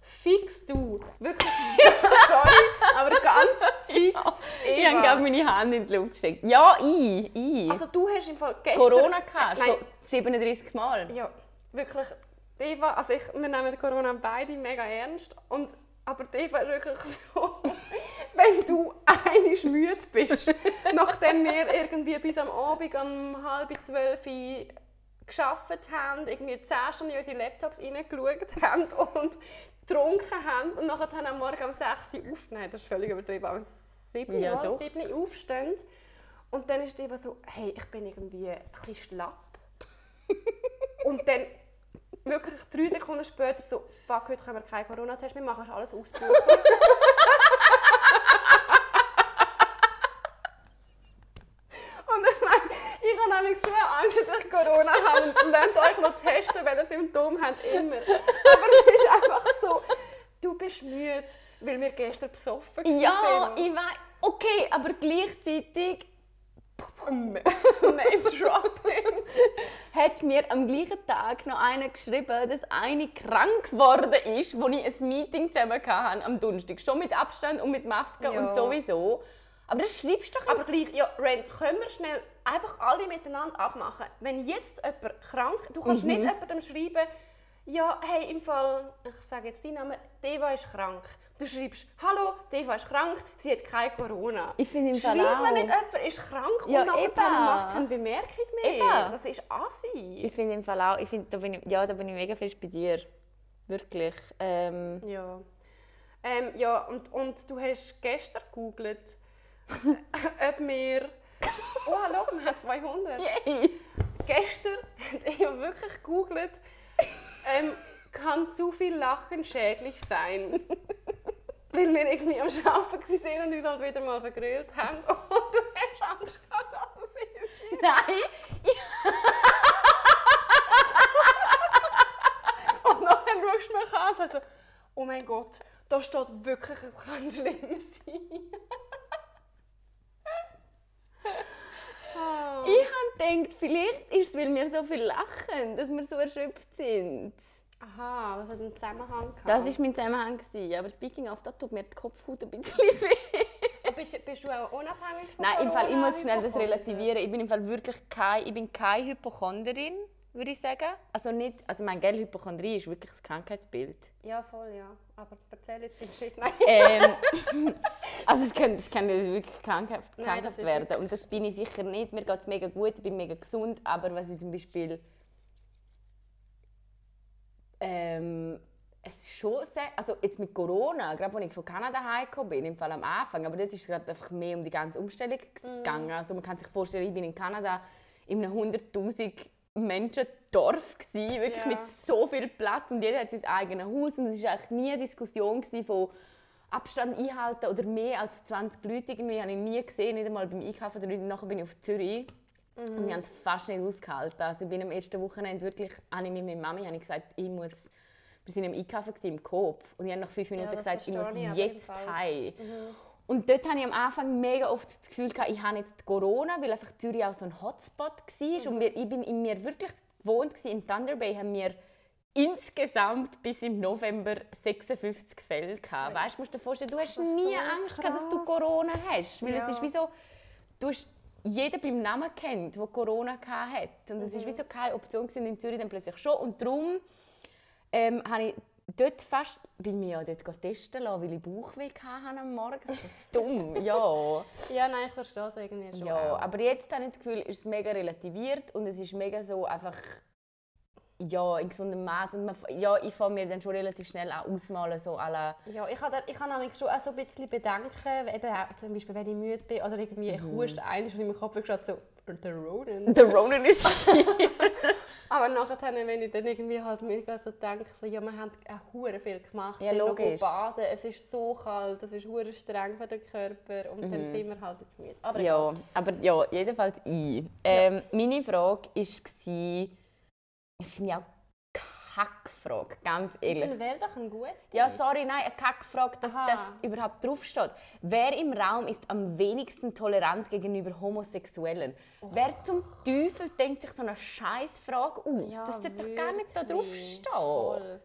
Fix du. Wirklich, sorry, aber ganz fix. Ich Eva. habe gerade meine Hand in die Luft gesteckt. Ja, ich. ich. Also du hast im Fall gestern... Corona gehabt, Nein. schon 37 Mal. Ja, wirklich. Eva, also ich, wir nehmen Corona beide mega ernst. Und, aber Eva ist wirklich so, wenn du einig müde bist, nachdem wir irgendwie bis am Abend um halb zwölf geschafft haben, irgendwie 10 Stunden in unsere Laptops reingeschaut haben und getrunken haben und nachher dann am Morgen um 6 Uhr auf, nein, das ist völlig übertrieben, um 7 Ja, Uhr, doch. 7 Uhr aufstehen. Und dann ist die Eva so, hey, ich bin irgendwie ein bisschen schlapp. Und dann wirklich drei Sekunden später so, fuck, heute können wir keinen Corona-Test mehr machen, ist alles ausgebucht. Und ich meine, ich habe nämlich schon Angst, dass ich Corona habe und lernt euch noch testen, wenn ihr Symptome habt, immer. Aber es ist einfach so, du bist müde, weil wir gestern besoffen waren. Ja, ich weiß. Okay, aber gleichzeitig Name Dropping. hat mir am gleichen Tag noch einer geschrieben, dass eine krank geworden ist, wo ich ein Meeting zusammen hatte am Donnerstag. Schon mit Abstand und mit Maske Ja. und sowieso. Aber das schreibst du doch Aber gleich, ja, Rand, können wir schnell einfach alle miteinander abmachen? Wenn jetzt jemand krank, du kannst Mhm. nicht jemandem schreiben, ja, hey, im Fall, ich sage jetzt deinen Namen, Deva ist krank. Du schreibst, hallo, Deva ist krank, sie hat kein Corona. Ich finde im Fall Schreibt man nicht, jemand ist krank Ja, und nachher eben. macht keine Bemerkung mehr. Eben. Das ist assi. Ich finde im Fall auch, ich finde, da bin ich, ja, da bin ich mega fest bei dir. Wirklich. Ähm, Ja. Ähm, ja, und, und du hast gestern gegoogelt, ob wir... Oh, schau, wir haben 200. yay! Gestern hat ich wirklich gegoogelt, ähm, kann so viel Lachen schädlich sein? Weil wir irgendwie am Arbeiten waren und uns halt wieder mal vergrölt haben. Und du hast Angst gehabt, dass es ist. Nein! Und nachher schaust du mich an und sagst so, oh mein Gott, da steht wirklich, es kann schlimm sein. Ah. Ich habe gedacht, vielleicht ist es, weil wir so viel lachen, dass wir so erschöpft sind. Aha, das hat einen Zusammenhang gehabt. Das war mein Zusammenhang. gewesen. Aber speaking of, da tut mir die Kopfhaut ein bisschen weh. bist, bist du auch unabhängig von Nein, im Fall, ich muss schnell das relativieren. Ich bin im Fall wirklich kein, ich bin keine Hypochonderin, würde ich sagen. Also nicht, also mein Gell, Hypochondrie ist wirklich ein Krankheitsbild. Ja, voll, ja. Aber erzähl jetzt nicht. Nein. ähm, also es kann, es kann wirklich krankhaft, Nein, krankhaft das ist werden. Und das bin ich sicher nicht. Mir geht es mega gut, ich bin mega gesund. Aber was ich zum Beispiel... Ähm, es ist schon sehr, also jetzt mit Corona, gerade als ich von Kanada heimgekommen bin, im Fall am Anfang, aber dort ist es gerade einfach mehr um die ganze Umstellung gegangen. Also man kann sich vorstellen, ich bin in Kanada in einem 100'000 Menschen Dorf gsi, wirklich Ja. mit so viel Platz und jeder hat sein eigenes Haus und es war eigentlich nie eine Diskussion von Abstand einhalten oder mehr als 20 Leute irgendwie habe ich nie gesehen, nicht einmal beim Einkaufen der Leute. Nachher bin ich auf Zürich und ich habe es fast nicht ausgehalten. Also ich bin am ersten Wochenende wirklich, habe ich mit meiner Mami habe ich gesagt, ich muss, wir sind im Einkaufen gewesen, im Coop und ich habe nach fünf Minuten das gesagt, ich muss jetzt heim. Und dort hatte ich am Anfang mega oft das Gefühl, gehabt, ich habe jetzt Corona, weil einfach Zürich auch so ein Hotspot war. Und mir, ich bin in mir wirklich gewohnt in Thunder Bay, haben wir insgesamt bis im November 56 Fälle gehabt. Weißt du, musst dir vorstellen, du hast nie so Angst gehabt, dass du. Corona hast, weil es Ja. ist wie so, du hast jeden beim Namen kennt, der Corona gehabt hat. Und es ist wie so keine Option gewesen, in Zürich dann plötzlich schon. Und darum ähm, habe ich dort fast, bin mir ja dort testen lassen, weil ich Bauchweh hatte am Morgen. So dumm, ja. Ja, nein, ich verstehe es irgendwie schon. Ja, auch. aber jetzt habe ich das Gefühl, ist es mega relativiert und es ist mega so einfach ja, in gesundem Maß. Und man, ja, ich fange mir dann schon relativ schnell auch ausmalen, so la, Ja, ich habe, ich habe nämlich schon auch so ein bisschen Bedenken, eben zum Beispiel, wenn ich müde bin oder irgendwie ich huste eines und in meinem Kopf geschaut so «The Ronan». der Ronan ist hier. Aber nachher, wenn ich dann irgendwie halt mega so denke, ja, wir haben auch hure viel gemacht, Ja, sind logisch. baden, es ist so kalt, es ist hure streng für den Körper und dann sind wir halt jetzt müde. Aber Ja, aber ja, jedenfalls ich. Ähm, Meine Frage war, ich finde ja auch Kackfrage, ganz ehrlich. dann wäre doch ein guter. Ja, sorry, nein, eine Kackfrage, dass Aha. das überhaupt draufsteht. Wer im Raum ist am wenigsten tolerant gegenüber Homosexuellen? Wer zum Teufel denkt sich so eine Scheißfrage aus? Ja, das sollte doch gar nicht da draufstehen. Voll.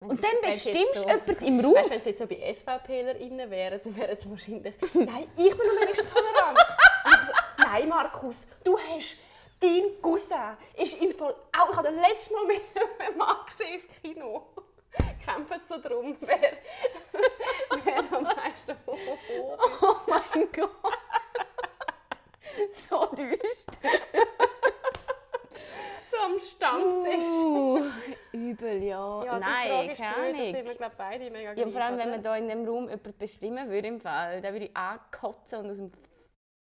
Und dann bestimmst du jemanden im Raum. Weißt wenn es jetzt so bei SVPlerInnen wären, dann wären sie wahrscheinlich «Nein, ich bin am wenigsten tolerant!» Und ich so, «Nein, Markus, du hast... Dein Cousin ist im Fall auch... Ich habe das letzte Mal mit einem Mann gesehen ins Kino. Kämpfen so darum, wer, wer am meisten homophobisch ist. Oh mein Gott. so düst. So am Stammtisch. Uh, übel, ja. Ja, die Nein, Frage ist blöd, da sind wir glaub, beide mega Ja, vor allem, wenn man hier in diesem Raum jemanden bestimmen würde, im Fall, dann würde ich ankotzen und aus dem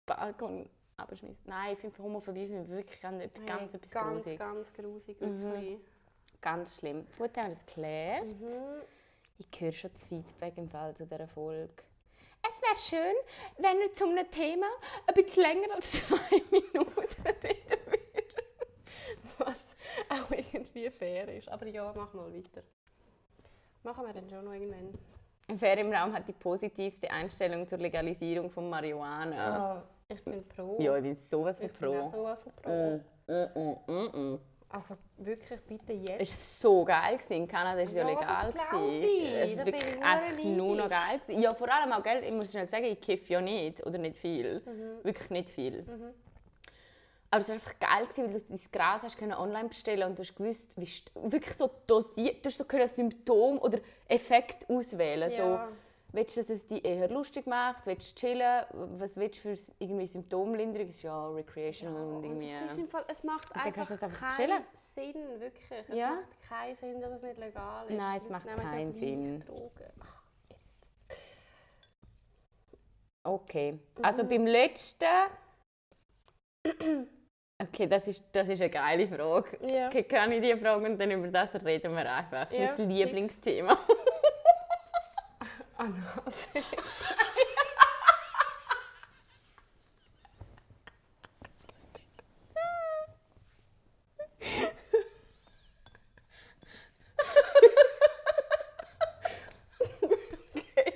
Balkon abschmissen. Nein, ich finde Homophobie finde ich wirklich ganz, Hey, ganz etwas ganz, Grusiges. ganz grusig, Mhm. wirklich. Ganz schlimm. Gut, haben wir das geklärt. Mhm. Ich höre schon das Feedback im Fall zu dieser Folge. Es wäre schön, wenn wir zu einem Thema ein bisschen länger als zwei Minuten reden würden. Was auch irgendwie fair ist. Aber ja, mach mal weiter. Machen wir dann schon noch irgendwann. Wer im Raum hat die positivste Einstellung zur Legalisierung von Marihuana? Ich bin pro. Ja, ich bin sowas von ich bin auch pro. sowas von pro. Mm, mm, mm, mm, mm. Also wirklich bitte jetzt. Es war so geil. gewesen. In Kanada war es ja Ja, legal. das ich. Es war wirklich ich einfach nur noch geil. gewesen. Ja, vor allem auch, gell, ich muss schnell sagen, ich kiffe ja nicht. Oder nicht viel. Mhm. Wirklich nicht viel. Aber es war einfach geil, gewesen, weil du dein Gras hast können online bestellen und du hast gewusst, wie wirklich so dosiert, du hast so Symptom oder Effekt auswählen. Ja. So, willst du, dass es dich eher lustig macht? Willst du chillen? Was willst du für irgendwie Symptomlinderung? Das ist ja recreational und Und irgendwie... es, ist im Fall, es macht einfach einfach keinen chillen. Sinn, wirklich. Es Ja. macht keinen Sinn, dass es nicht legal ist. Nein, es macht nehmen ja keinen gleich Sinn. Ach, Okay. Also beim letzten. Okay, das ist, das ist eine geile Frage. Ja. Okay, kann ich die Frage und dann über das reden wir einfach. Ja, mein Lieblingsthema.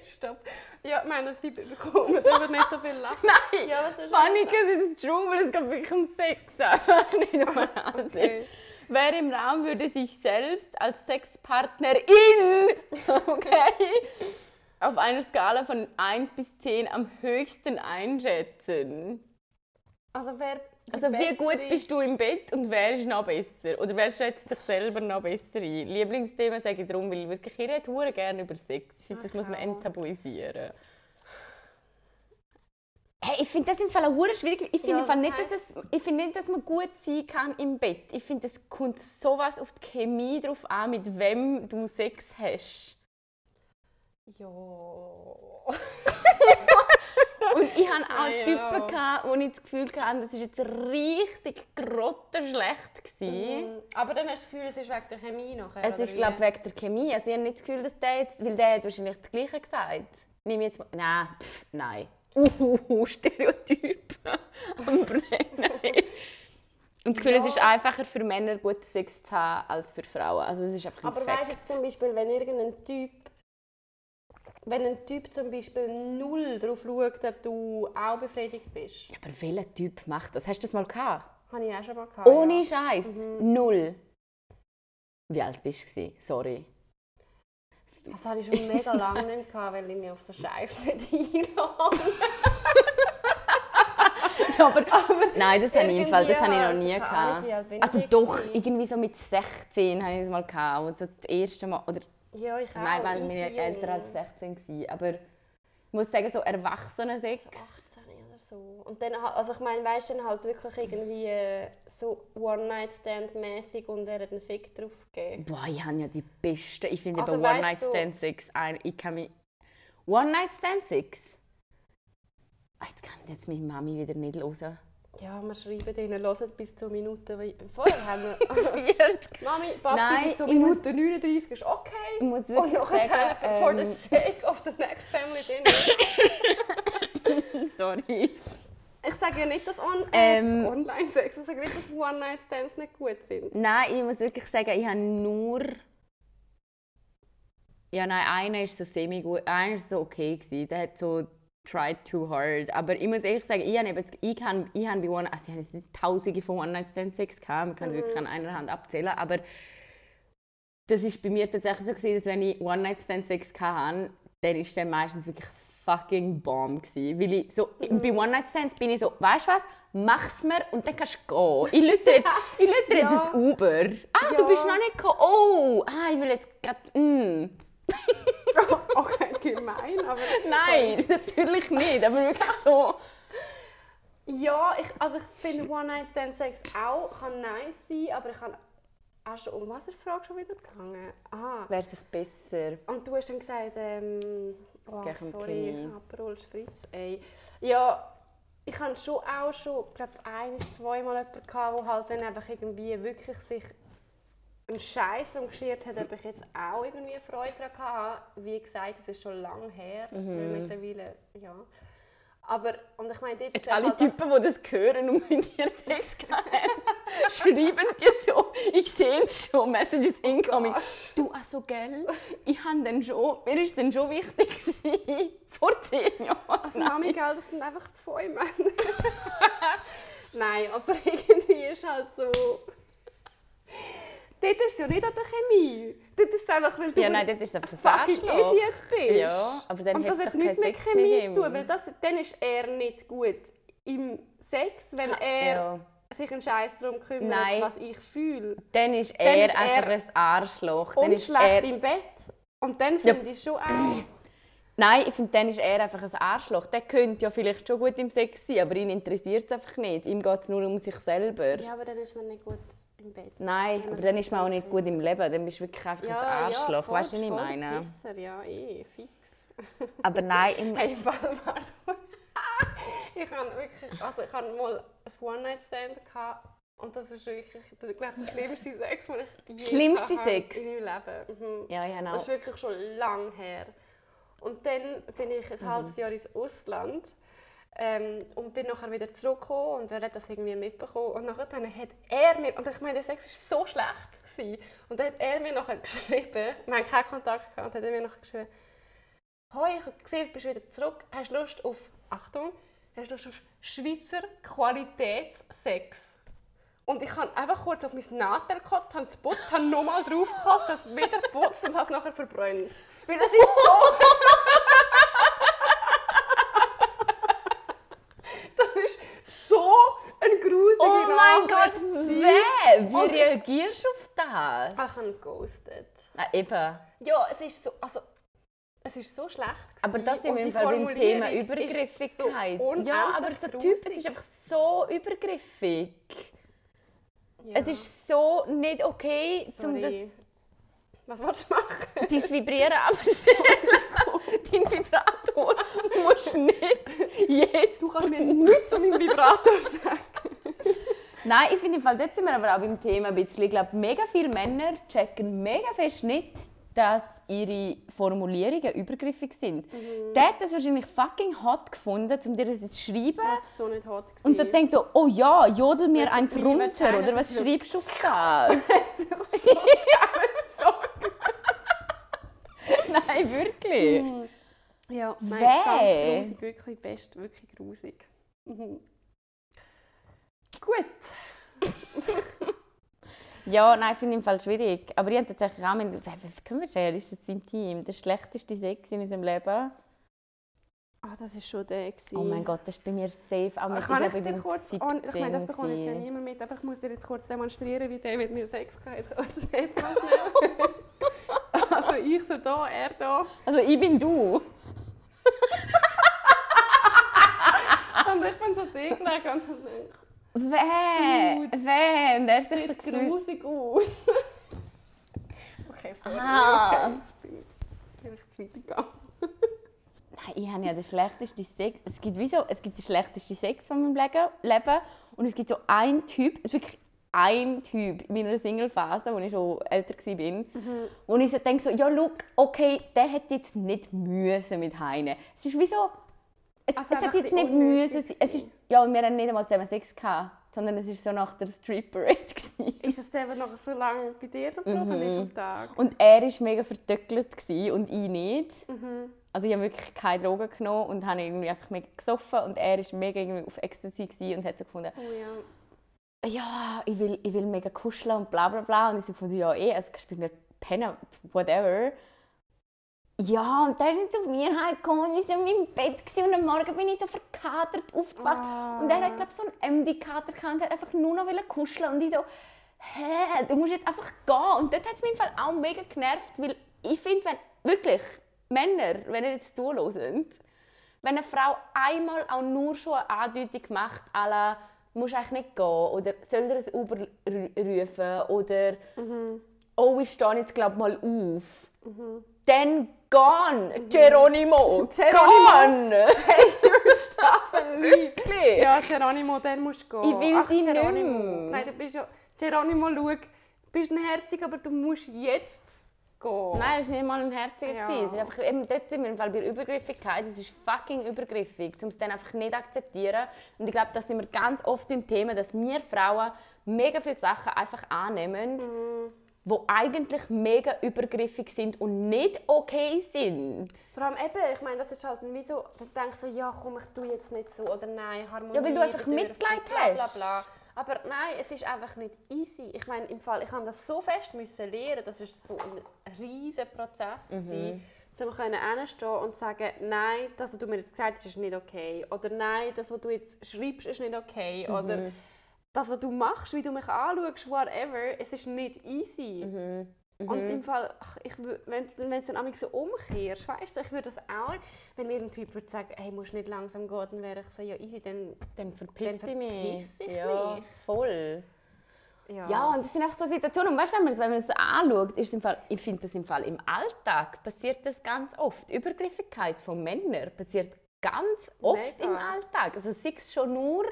Stopp. Ja, wir haben das Feedback bekommen, wir dürfen nicht so viel lachen. Nein! Ja, was ist Panik ist jetzt true, weil es geht wirklich um Sex. Einfach nicht um. Okay. Wer im Raum würde sich selbst als Sexpartnerin okay, auf einer Skala von 1 bis 10 am höchsten einschätzen? Also wer Also wie gut bist du im Bett und wer ist noch besser? Oder wer schätzt dich selber noch besser ein? Lieblingsthema sage ich darum, weil wirklich ich rede hure gerne über Sex. Ich finde, das muss man enttabuisieren. Hey, ich finde das im Fall auch hure schwierig. Ich finde Ja, im Fall was nicht, dass es, ich finde nicht, dass man gut sein kann im Bett. Ich finde, es kommt sowas auf die Chemie drauf an, mit wem du Sex hast. Ja. Und ich hatte auch ja. Typen, gehabt, wo ich das Gefühl hatte, das war jetzt richtig grottenschlecht. Mhm. Aber dann hast du das Gefühl, es ist wegen der Chemie nachher, Es ist, glaube wegen der Chemie. Also ich habe nicht das Gefühl, dass der jetzt... Weil der hat wahrscheinlich das Gleiche gesagt. Nimm jetzt mal... Nein, pff, nein. Uhuhu, Stereotyp am Brennen. Und das Gefühl, es ist einfacher für Männer, guten Sex zu haben, als für Frauen. Also es ist einfach ein Aber Fakt. weißt du jetzt zum Beispiel, wenn irgendein Typ, wenn ein Typ zum Beispiel null darauf schaut, ob du auch befriedigt bist? Aber welcher Typ macht das? Hast du das mal gehabt? Habe ich auch schon mal gehabt. Ohne ja. Scheiß. Mhm. Null. Wie alt bist du? Sorry. Das hatte ich schon mega lange nicht gehabt, weil ich mich auf so Scheiß nicht einlade. Ja, aber, nein, das habe ich Fall, das habe ich noch nie halt, gehabt. Also doch, irgendwie so mit 16 habe ich es mal gehabt. Und so das erste Mal, oder Ja, ich auch. nein, weil meine jung. älter als 16 gewesen. Aber ich muss sagen, so Erwachsenen-Sex. 18 oder so. Und dann, also ich meine, weißt du, dann halt wirklich irgendwie äh, so One-Night-Stand-mäßig und er hat einen Fick drauf gegeben. Boah, ich habe ja die besten. Ich finde Also, One-Night-Stand-Sex ein. Ich kann mich. One-Night-Stand-Sex? Ah, Jetzt kann jetzt meine Mami wieder nicht hören. Ja, wir schreiben denen, hört bis zur Minute. Vorher haben wir. 40. Mami, Papi, Nein, bis zur ich muss- Minute 39 ist okay. Ich muss Und wirklich nachher sagen, for the ähm, sake of the next family dinner. sorry. Ich sage ja nicht, dass on Ähm, äh, Online-Sex, ich sage nicht, dass One-Night-Stands nicht gut sind. Nein, ich muss wirklich sagen, ich habe nur. Ja, nein, einer ist so semi gut, einer ist so okay gewesen. Der hat so tried too hard. Aber ich muss ehrlich sagen, ich habe, ich habe, ich habe bei One, also ich habe jetzt nicht Tausende von One Night Stand Sex gehabt, man kann wirklich an einer Hand abzählen, aber das ist bei mir tatsächlich so gewesen, dass wenn ich One Night Stand Sex hatte, dann ist der meistens wirklich fucking Bomb gewesen. Weil ich so, bei One Night Stands bin ich so, weißt du was? Mach's mir und dann kannst du gehen. Ich lüte jetzt, ich lüte jetzt Ja. ein Uber. Ah, Ja. du bist noch nicht gekommen. Oh, ah, ich will jetzt gerade. Mm. okay, gemein, aber... Nein, natürlich nicht. Aber wirklich so. Ja, ich, also ich finde One-Night-Stand-Sex auch kann nice sein, aber ich kann auch schon... Um was ist die Frage schon wieder gegangen? Aha. Wäre sich besser. Und du hast dann gesagt, ähm... Oh, geht um sorry. Aperol Spritz, ey. Ja, ich hatte schon auch schon, glaube ein, zweimal jemanden, gehabt, der halt dann einfach irgendwie wirklich sich einen Scheiß darum geschert hat, ob ich jetzt auch irgendwie Freude daran hatte. Wie gesagt, das ist schon lange her, weil mittlerweile, ja. Aber, und ich meine, Jetzt alle halt Typen, die das hören und mit dir Sex gehabt schreiben dir so, ich sehe es schon, Messages incoming. du, also gell, ich habe dann schon, mir ist dann schon wichtig gewesen, vor zehn Jahren. Also Mami, gell, das sind einfach zwei Männer. Nein, aber irgendwie ist halt so... Dort ist es ja nicht an der Chemie. Dort ist es einfach, weil du Ja, ein nein, das ist einfach ein fucking. Idiot bist. Ja, aber dann Und hat das doch hat nichts mit Chemie mit zu tun, weil das, dann ist er nicht gut im Sex, wenn er Ja. sich einen Scheiß darum kümmert, Nein. was ich fühle. Dann ist er ist er einfach ein Arschloch. Dann Und ist schlecht er, im Bett. Und dann finde ich schon auch... Nein, ich finde, dann ist er einfach ein Arschloch. Der könnte ja vielleicht schon gut im Sex sein, aber ihn interessiert es einfach nicht. Ihm geht es nur um sich selber. Ja, aber dann ist man nicht gut im Bett. Nein, aber dann ist man auch nicht gut im Leben. Dann bist du wirklich einfach ein Arschloch. voll- weißt du, was ich meine? Pisser, ja, eh, fix. Aber nein, im, Hey, warte, warte. ich habe wirklich, also ich hatte mal ein One-Night-Stand und das ist wirklich, ich glaube, der schlimmste Sex, den ich je Schlimmste habe Sex? in meinem Leben. Mhm. ja, ja, Das ist wirklich schon lang her. Und dann bin ich ein halbes Jahr ins Ausland ähm, und bin nachher wieder zurückgekommen und er hat das irgendwie mitbekommen. Und nachher dann hat er mir, und ich meine, der Sex war so schlecht. Gewesen. Und dann hat er mir nachher geschrieben, wir haben keinen Kontakt gehabt, und hat er mir nachher geschrieben, «Hoi, ich habe gesehen, du bist wieder zurück. Hast du Lust auf, Achtung, hast du Lust auf Schweizer Qualitätssex?» Und ich habe einfach kurz auf mein Nadel gekotzt, habe es geputzt, habe nochmal drauf gekotzt, das wieder geputzt und habe es nachher verbrannt. Weil das ist so... das ist so ein grusige Oh mein Gott, Nachricht. wer? Wie reagierst du auf das? Ich habe ghosted. Ah, eben. Ja, es ist so... Also, es ist so schlecht gewesen. Aber das sind wir beim Thema Übergriffigkeit. So ja, aber so Typ, es ist einfach so übergriffig. Ja. Es ist so nicht okay, um das. Was willst du machen? dein Vibrieren abstellen. Dein Vibrator musst nicht jetzt. Du kannst mir nichts zu meinem Vibrator sagen. Nein, ich finde im Fall, dort sind wir aber auch beim Thema ein bisschen. Ich glaube, mega viele Männer checken mega fest nicht, dass ihre Formulierungen übergriffig sind. Mhm. Der hat das wahrscheinlich fucking hot gefunden, um dir das jetzt zu schreiben. Das war so nicht hot. Und so denkt so, oh ja, jodel mir eins runter, oder was schreibst du das? Nein, wirklich. Ja, nein, ganz grusig, wirklich best, wirklich grusig. Mhm. Gut, Ja, nein, finde ich im Fall schwierig. Aber ich habe tatsächlich auch. Wie können wir sagen, ist das intim? Der schlechteste Sex in unserem Leben? Ah, das war schon der. Gewesen. Oh mein Gott, das ist bei mir safe. Auch mit, Kann ich, glaube, dir kurz... 17 Oh, ich meine, das bekommt jetzt ja niemand mit, aber ich muss dir jetzt kurz demonstrieren, wie der mit mir Sex mal schnell. also ich so da, er da. Also ich bin du. Und ich bin so gelegen und so er hat sich so sieht gefühlt... grusig aus. okay, sorry. Ah. Okay, jetzt bin ich, zu weit. Nein, ich habe ja den schlechtesten Sex. Es gibt, wie so, es gibt den schlechtesten Sex von meinem Leben und es gibt so einen Typ, es ist wirklich ein Typ in meiner Single-Phase, als ich schon älter war, wo ich so denke, so, ja, look, okay, der hätte jetzt nicht müssen mit Heine. Es ist wie so, es, Also es hat jetzt nicht müssen sein. Es ist, ja, und wir haben nicht einmal zusammen Sex gehabt, sondern es war so nach der Street Parade. gewesen. Ist es der noch so lange bei dir geblieben Mhm. ist am Tag? Und er war mega vertöckelt gewesen und ich nicht. Mhm. Also ich habe wirklich keine Drogen genommen und habe irgendwie einfach mega gesoffen und er war mega irgendwie auf Ecstasy und hat so gefunden, Oh ja. ja, ich will, ich will mega kuscheln und bla bla bla. Und ich so gefunden, ja eh, also kannst du bei mir pennen, whatever. Ja, und dann ist zu mir gekommen und ich war in meinem Bett gewesen, und am Morgen bin ich so verkatert aufgewacht. Ah. Und er hat, glaube so einen MD-Kater gehabt und hat einfach nur noch kuscheln und ich so, hä, du musst jetzt einfach gehen. Und dort hat es mich Fall auch mega genervt, weil ich finde, wenn, wirklich, Männer, wenn ihr jetzt zuhört, wenn eine Frau einmal auch nur schon eine Andeutung macht, à musst eigentlich nicht gehen oder soll er ein Uber ru- rufen oder oh, ich stehe jetzt glaub mal auf. Dann gone, Geronimo, Geronimo. gone. Wirklich? Ja, Geronimo, dann musst du gehen. Ich will Ach, dich nicht Geronimo. mehr. Nein, du bist ja... Geronimo, schau, du bist ein Herzig, aber du musst jetzt gehen. Nein, das war nicht mal ein herziger. Ja. Es ist einfach, eben dort sind wir im Fall bei Übergriffigkeit. Es ist fucking übergriffig, um es dann einfach nicht akzeptieren. Und ich glaube, da sind wir ganz oft beim Thema, dass wir Frauen mega viele Sachen einfach annehmen, Mhm. Die eigentlich mega übergriffig sind und nicht okay sind. Vor allem eben, ich meine, das ist halt wie so, dann denkst du so, ja komm, ich tue jetzt nicht so oder nein, Harmonie Ja, weil du einfach Mitleid bla, bla, hast. bla. Aber nein, es ist einfach nicht easy. Ich meine, im Fall, ich habe das so fest müssen lernen, das ist so ein riesiger Prozess Mhm. um können hinstehen und sagen, nein, das, was du mir jetzt gesagt hast, ist nicht okay. Oder nein, das, was du jetzt schreibst, ist nicht okay. Mhm. Oder das, was du machst, wie du mich anschaust, whatever, es ist nicht easy. Mhm. Und im Fall, ach, ich, wenn wenn es dann so umkehrst, weißt du, ich würde das auch, wenn mir ein Typ würde sagen, hey, musst nicht langsam gehen, dann wäre ich so, ja easy, dann, Dann verpiss Dann ich mich. verpiss ich ja, mich. voll. ja. Ja, und das sind einfach so Situationen. Und weißt, wenn man das, wenn man das anschaut, ist im Fall, ich finde das im Fall im Alltag passiert das ganz oft. Übergriffigkeit von Männern passiert ganz oft Mega. im Alltag. Also sei es schon nur,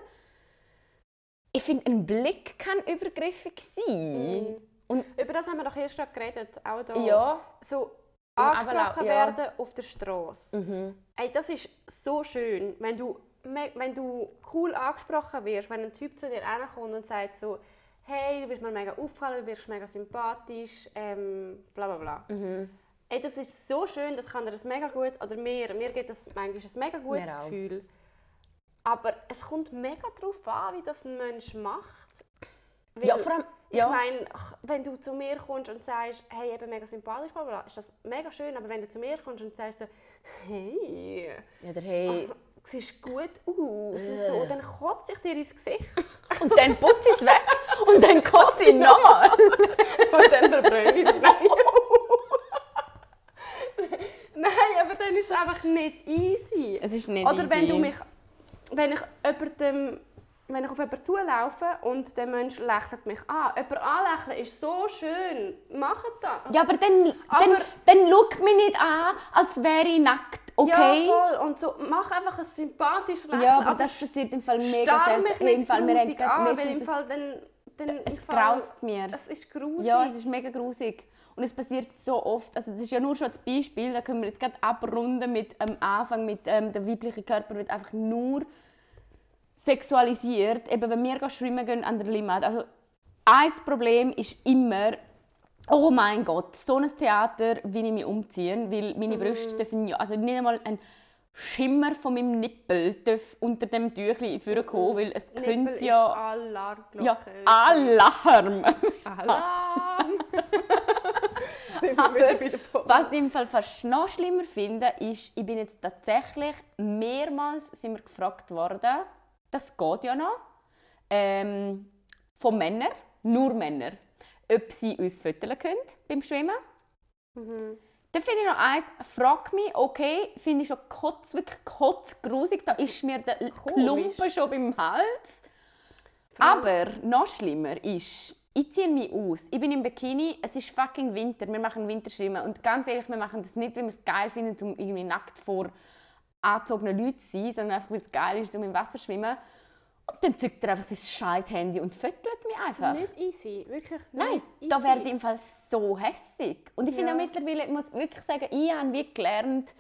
ich finde, ein Blick kann übergriffig sein. Mhm. Und Über das haben wir doch erst gerade geredet, auch da. ja, So angesprochen ja. werden auf der Straße. mhm. Ey, das ist so schön, wenn du, wenn du cool angesprochen wirst, wenn ein Typ zu dir kommt und sagt so, hey, du bist mir mega aufgefallen, du wirst mega sympathisch, ähm, bla bla bla. Mhm. Ey, das ist so schön, das kann dir das mega gut, oder mir, mir gibt das manchmal ein mega gutes Mir auch. Aber es kommt mega darauf an, wie das ein Mensch macht. Weil, ja, vor allem, ich ja. meine, ach, wenn du zu mir kommst und sagst, hey, eben mega sympathisch, bla, bla, ist das mega schön. Aber wenn du zu mir kommst und sagst so, hey, ja, der hey. du siehst gut aus und so, dann kotze ich dir ins Gesicht. Und dann putze ich es weg und dann kotze ich nochmal. und dann verbrenne ich. Nein. Aber dann ist es einfach nicht easy. Es ist nicht Oder wenn easy. du mich, wenn ich jemandem, wenn ich auf jemanden zulaufe und der Mensch lächelt mich an. Jemand anlächeln ist so schön. Macht das. Ja, aber dann, dann, Aber- dann schau mich nicht an, als wäre ich nackt, okay? Ja, voll. Und so, mach einfach ein sympathisches Lächeln. Ja, aber das passiert im Fall mega selten. mich Im nicht Fall, wir an, weil im Fall dann... dann Es graust mir. Es ist grusig. Ja, es ist mega grusig. Und es passiert so oft. Also das ist ja nur schon das Beispiel. Da können wir jetzt gerade abrunden mit am Anfang mit ähm, der weibliche Körper wird einfach nur sexualisiert. Eben wenn wir schwimmen gehen an der Limmat. Also ein Problem ist immer Oh mein Gott, so ein Theater will ich mich umziehen, weil meine Brüste dürfen ja, also nicht einmal ein Schimmer von meinem Nippel darf unter dem Tüchli vorkommen, weil es Nippel könnte ist ja... Alarmglocke. Ja, Alarm! Alarm! Aber. Was ich im Fall fast noch schlimmer finde, ist, ich bin jetzt tatsächlich mehrmals sind wir gefragt worden, das geht ja noch, ähm, von Männern, nur Männern, ob sie uns föteln können beim Schwimmen. Mhm. Dann finde ich noch eins, frag mich, okay, finde ich schon kotz, wirklich kotzgrusig, da ist mir der Klumpen schon beim Hals. Aber noch schlimmer ist, ich ziehe mich aus. Ich bin im Bikini, es ist fucking Winter, wir machen Winterschwimmen. Und ganz ehrlich, wir machen das nicht, weil wir es geil finden, um irgendwie nackt vor angezogenen Leuten zu sein, sondern einfach, weil es geil ist, um im Wasser zu schwimmen. Und dann zückt er einfach sein scheiß Handy und fötelt mich einfach. Nicht easy, wirklich Nein, nicht da easy. werde ich im Fall so hässig. Und ich finde Ja. auch mittlerweile, ich muss wirklich sagen, ich habe wie gelernt,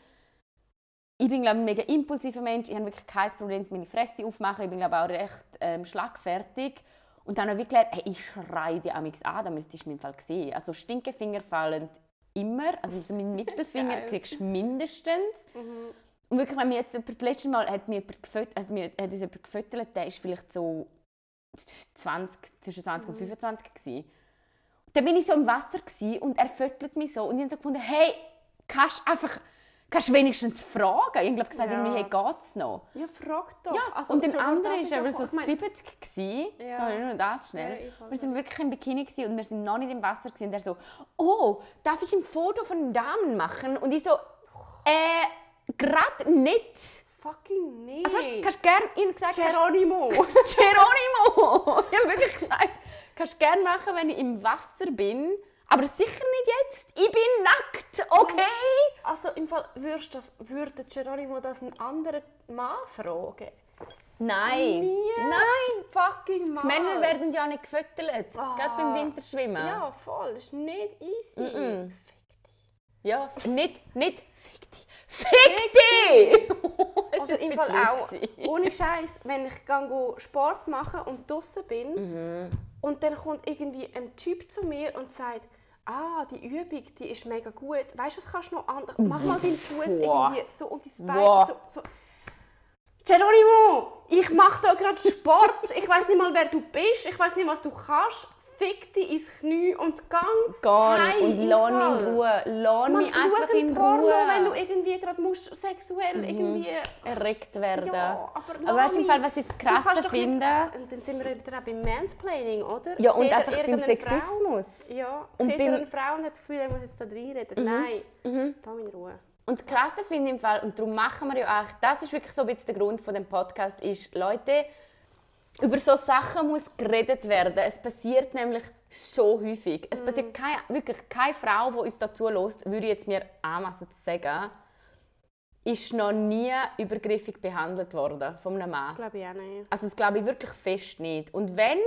ich bin glaube ich, ein mega impulsiver Mensch, ich habe wirklich kein Problem, meine Fresse aufmachen, ich bin glaube ich, auch recht ähm, schlagfertig. Und dann habe ich gelernt, hey, ich schreie die amix an, da müsstest du im Fall sehen. Also Stinkefinger fallen immer, also so meinen Mittelfinger kriegst du mindestens. Mhm. Und wirklich, wenn mir jetzt jemand, das letzte Mal hat mir jemand gefüttert, also mir, hat uns jemand gefüttert, der ist vielleicht so 20, zwischen 20 und 25 gewesen. Dann bin ich so im Wasser und er füttert mich so und ich habe so gefunden, hey, kannst du einfach, kannst du wenigstens fragen? Ich habe gesagt, Ja. irgendwie, hey, geht's noch? Ja, frag doch. Ja, Also, und der andere ist aber so ich meine, 70 gewesen. Ja. Sorry, nur das schnell. Ja, wir sind wirklich im Bikini gewesen und wir sind noch nicht im Wasser gewesen. Und er so, oh, darf ich ein Foto von Damen machen? Und ich so, äh, gerade nicht. Fucking nicht. Also, weißt, kannst du gerne, habe gesagt, Geronimo. Geronimo! Ich habe wirklich gesagt, kannst du gerne machen, wenn ich im Wasser bin. Aber sicher nicht jetzt. Ich bin nackt, okay? Also im Fall würdest das, würde Geronimo das einen anderen Mann fragen? Nein. Nie. Nein. Fucking Mann. Männer werden ja nicht gefüttert. Ah. Gerade beim Winterschwimmen. Ja, voll. Das ist nicht easy. Mm-mm. Fick dich. Ja, nicht, nicht, fick dich. Fick dich! Das Also im Fall auch, gewesen. ohne Scheiß, wenn ich gehe Sport machen und draußen bin Mhm. und dann kommt irgendwie ein Typ zu mir und sagt, ah, die Übung, die ist mega gut. Weißt du, was kannst du noch anders? Mach mal deinen Fuß irgendwie so und dein Bein so, so. Geronimo, ich mache da gerade Sport. Ich weiß nicht mal, wer du bist. Ich weiß nicht, was du kannst. Fick dich ins Knie und gang Gar heim nicht. Und lass mich in Ruhe. Lass Man, mich einfach in Porno, Ruhe. Mhm. wenn du irgendwie gerade musst sexuell irgendwie... erregt werden. Ja, aber, aber weißt du, im lass Fall, was ich jetzt Du kannst krasser doch nicht- finde? Und dann sind wir wieder auch beim Mansplaining, oder? Ja, und Sieht er einfach beim irgendeine Frau? Sexismus. Ja, Und sieht beim- er eine Frau und hat das Gefühl, er muss jetzt da reinreden. Nein, Mhm. da in Ruhe. Und das Krasse finde ich im Fall, und darum machen wir ja auch, das ist wirklich so ein bisschen der Grund von dem Podcast, ist, Leute, über so Sachen muss geredet werden. Es passiert nämlich so häufig. Es passiert keine, wirklich keine Frau, die uns dazu lässt, würde ich jetzt mir anmassen zu sagen, ist noch nie übergriffig behandelt worden von einem Mann. Glaube ich auch nicht. Also das glaube ich wirklich fest nicht. Und wenn,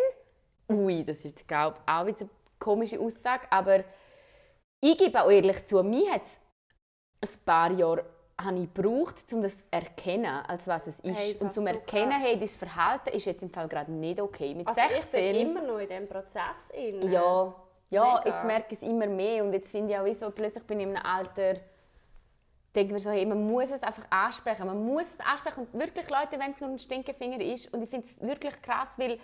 ui, das ist glaube ich, auch wieder eine komische Aussage, aber ich gebe auch ehrlich zu, mir hat es ein paar Jahre habe ich gebraucht, um das zu erkennen, als was es ist. Hey, und zum so Erkennen, krass. hey, dein Verhalten ist jetzt im Fall gerade nicht okay. Mit Also 16... ich bin immer noch in diesem Prozess inne. Ja, ja Mega. jetzt merke ich es immer mehr und jetzt finde ich auch, so, plötzlich bin ich in einem Alter, denke mir so, hey, man muss es einfach ansprechen, man muss es ansprechen und wirklich Leute, wenn es nur ein Stinkefinger ist und ich finde es wirklich krass, weil